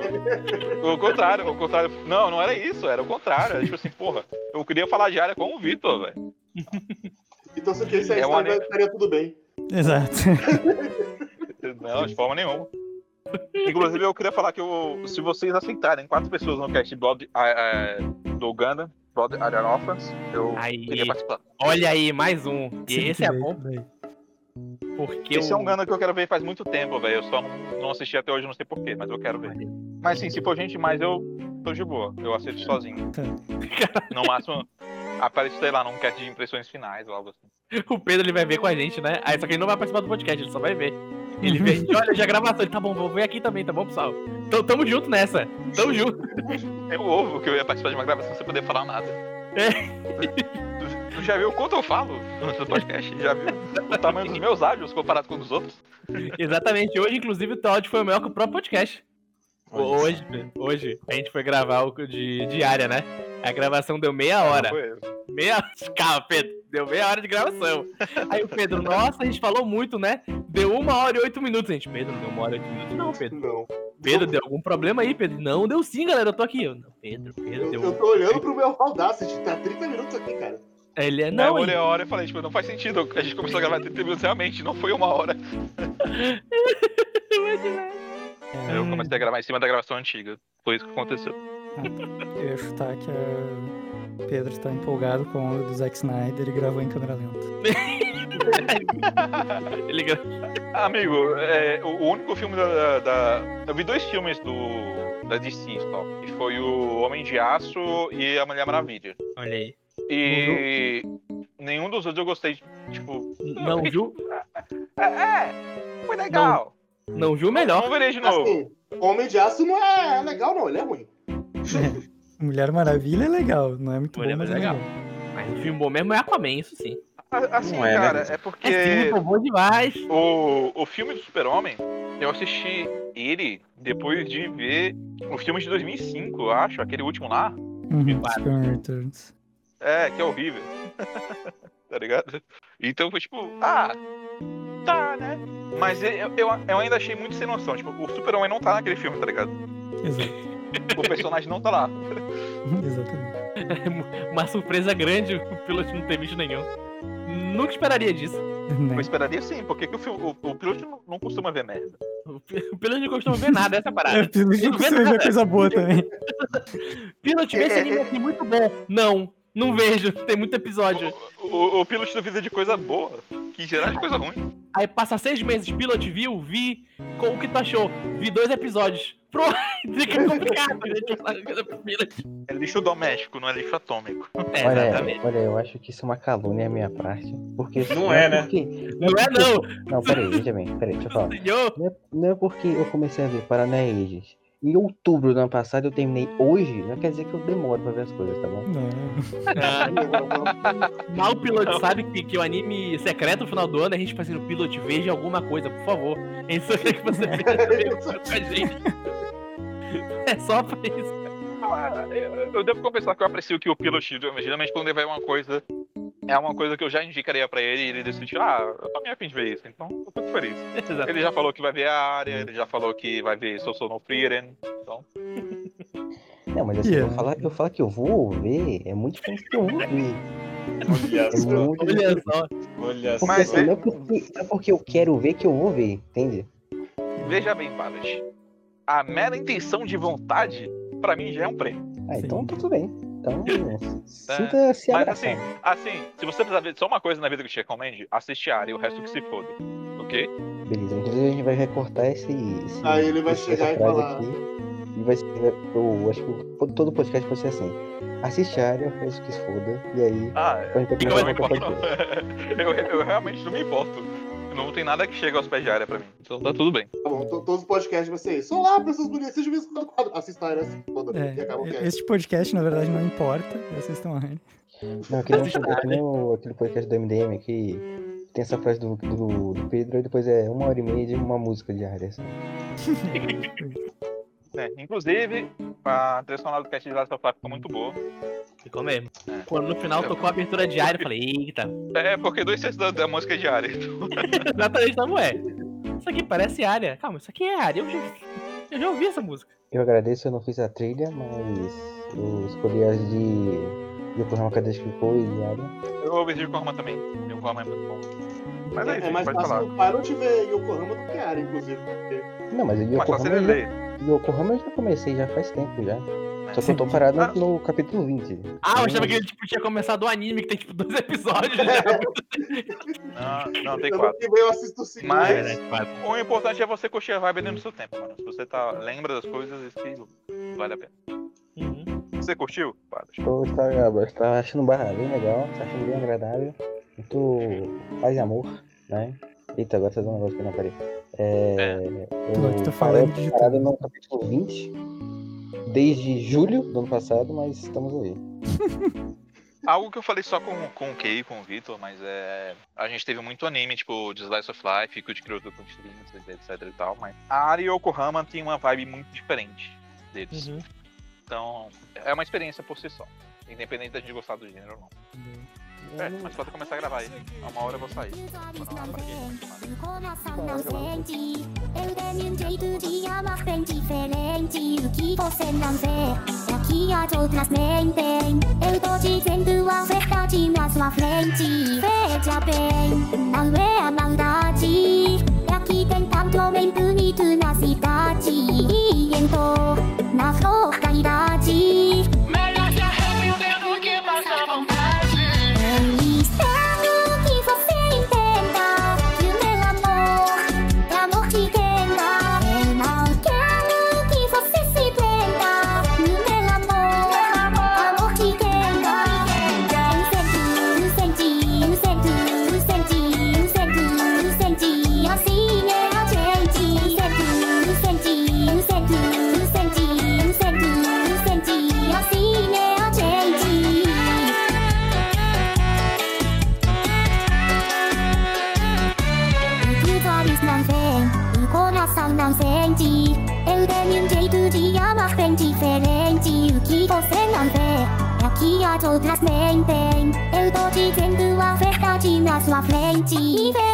O contrário, o contrário. Não, não era isso, era o contrário. Era tipo assim, porra, eu queria falar de área com o Vitor, velho. Então se eu quisesse É uma estaria tudo bem. Exato. Não, de forma nenhuma. Inclusive, eu queria falar que eu, se vocês aceitarem quatro pessoas no cast Blood, ah, do Uganda, Blood Iron Orphans, eu Aí. queria participar. Olha aí, mais um. E Sim, esse é bom bem. Porque Esse é o- um Uganda que eu quero ver faz muito tempo, velho. Eu só não, assisti até hoje, não sei porquê, mas eu quero ver. Mas sim, se for gente mais, eu tô de boa. Eu assisto sozinho. No máximo, aparece, sei lá, num cast de impressões finais ou algo assim. O Pedro ele vai ver com a gente, né? Aí só que ele não vai participar do podcast, ele só vai ver. Ele vê, a gente olha já a gravação, ele tá bom, vou ver aqui também, tá bom, pessoal? Então tamo junto nessa. Tamo junto. Eu ovo que eu ia participar de uma gravação sem poder falar nada. É. Tu, tu já viu quanto eu falo no podcast? Já viu o tamanho dos meus áudios comparado com o dos outros? Exatamente. Hoje, inclusive, o teu áudio foi maior que o próprio podcast. Hoje, hoje, a gente foi gravar o de diária, né? A gravação deu meia hora. Meia. Calma, Pedro. Deu meia hora de gravação. Aí o Pedro, nossa, a gente falou muito, né? Deu uma hora e oito minutos. A gente, Pedro, não deu uma hora e oito minutos, não, Pedro. Não. Pedro, deu algum problema aí, Pedro? Não, deu sim, galera. Eu tô aqui. Eu, não, Pedro, Pedro, Eu, deu. eu tô olhando pro meu Audacity, tá 30 minutos aqui, cara. Ele é. Não, eu olhei a hora e falei, tipo, não faz sentido. A gente começou a gravar 30 minutos realmente, não foi uma hora. Eu comecei a gravar em cima da gravação antiga. Foi isso que aconteceu. Eu ia chutar que a Pedro está empolgado com o do Zack Snyder e gravou em câmera lenta. ele gra- Amigo, é, o, o único filme da, da- Eu vi dois filmes do da DC só. Que foi o Homem de Aço e a Mulher Maravilha. Olha aí. E nenhum dos outros eu gostei. Tipo, Não viu? é, é foi legal. Não viu melhor. Vamos ver de novo. Assim, Homem de Aço não é legal, não, ele é ruim. Mulher Maravilha é legal, não é muito Mulher bom, mas é é legal. Mas o filme bom mesmo é Aquaman, isso sim. A- Assim, Não é, né? cara, é porque. É foi bom demais. O, o filme do Super-Homem, eu assisti ele depois de ver o filme de 2005, eu acho, aquele último lá. Uhum. Superman Returns. É, que é horrível. tá ligado? Então foi tipo, ah, tá, né? Mas eu, eu, eu ainda achei muito sem noção. Tipo, o Super-Homem não tá naquele filme, tá ligado? Exato. O personagem não tá lá. Exatamente. Uma surpresa grande o piloto não ter visto nenhum. Nunca esperaria disso. Né? Eu esperaria sim, porque que o, filme, o, o piloto não, não costuma ver merda. O pi- o piloto não costuma ver nada, essa é É, parada. pelo Ele que não vai ver coisa boa também. Piloto, vê esse anime aqui muito bom. Não, não vejo, tem muito episódio. O, o, o piloto duvida de coisa boa, que em geral é de coisa ruim. Aí passa seis meses, Pilot viu, vi, com o que tu achou? Vi dois episódios. Pronto, fica complicado, gente, Pilot. É lixo doméstico, não é lixo atômico. É, olha, exatamente. olha, eu acho que isso é uma calúnia à minha parte. Porque Não é, né? Porque, Não é não, não, peraí, veja bem, peraí, deixa eu falar. Não é, não é porque eu comecei a ver Paraná Ages. Em outubro do ano passado eu terminei hoje, não quer dizer que eu demoro pra ver as coisas, tá bom? Não. Ah, Mal o Pilot sabe que, que o anime secreto no final do ano é a gente fazendo Pilot, veja alguma coisa, por favor. É isso que você fez com a gente. É só pra isso. Ah, Eu, eu devo confessar que eu aprecio que o Pilot, geralmente quando ele vai uma coisa, é uma coisa que eu já indicaria pra ele e ele decidiu, ah, eu tô meio afim de ver isso, então eu fico feliz. Exato. Ele já falou que vai ver a área, ele já falou que vai ver Soul no Frieren, então. Não, mas assim, Yeah. eu, falar, eu falar que eu vou ver é muito diferente do que eu vou ver. Olha É só. muito Olha só. Olha Porque Mas não, é porque, é porque eu quero ver que eu vou ver, entende? Veja bem, Palas. A mera intenção de vontade, pra mim, já é um prêmio. Ah, então tá tudo bem. Então, sinta-se Mas abraçado. assim, assim, se você precisar ver só uma coisa na vida que te recomende, assiste a área e o resto que se foda. Ok? Beleza, inclusive a gente vai recortar esse. esse Aí ele vai esse- chegar e falar- Aqui, e vai ser. Eu acho que o- todo podcast vai ser assim. Assiste a área, faz o que se foda, e aí. Ah, eu, eu, eu realmente não me importo. Não tem nada que chegue aos pés de área pra mim. Então tá tudo bem. Tá bom, to- todos os podcasts vai ser isso. Olá, pessoas bonitas, sejam bem-vindos ao quadro. Assista a área, foda É, e acaba o cast. este podcast, na verdade, não importa. Assistam a Rani. Não, que nem, que nem o- aquele podcast do MDM que tem essa frase do, do, do Pedro e depois é uma hora e meia de uma música de área. Assim. É, inclusive, a trilha sonora do cast de Last of Us ficou muito boa. Ficou mesmo. É. Quando no final tocou a abertura diária, eu falei, eita. É, porque dois terços da, da música é de área. Exatamente, não é. Isso aqui parece área. Calma, isso aqui é área. Eu já, eu já ouvi essa música. Eu agradeço, eu não fiz a trilha, mas eu escolhi as de, de Yokohama Cadete ficou e área. Eu ouvi de Yokohama também. Yokohama é muito bom. Mas é isso, É mais pode falar. fácil no Pilot ver Yokohama do que área, inclusive. Porque... Não, mas o Mas fácil Yokohama, eu já, Yokohama eu já comecei já faz tempo já. Só que eu tô parado Ah. no capítulo 20. Ah, eu achava que ele tipo, tinha começado o anime, que tem tipo dois episódios. Não, não, tem quatro. que eu assisto o segundo. Mas É, né, o importante é você curtir a vibe dentro do seu tempo, mano. Se você tá, lembra das coisas, isso que vale a pena. Uhum. Você curtiu? Tô, tá, tá achando barra bem legal, tá achando bem agradável. Muito paz e amor, né? Eita, agora tá dando um negócio aqui na parede. É, Tô- eu tô falando parei de parado no capítulo 20, desde julho do ano passado, mas estamos aí. Algo que eu falei só com, com o Kei, com o Vitor, mas é. A gente teve muito anime, tipo, de Slice of Life, Cult Cruz etc e tal, mas a área Yokohama tem uma vibe muito diferente deles. Uhum. Então, é uma experiência por si só. Independente da gente gostar do gênero ou não. É, mas pode começar a gravar aí. A uma hora eu vou sair. Dar uma paradinha. Eu tenho um jeito de amar bem diferente. O que você não vê é que as outras mentem. Eu tô dizendo a verdade na sua frente. Veja bem, não é a maldade. É Aqui tem tanto homem bonito na cidade. E entrou na da idade. Dizendo a verdade na sua frente.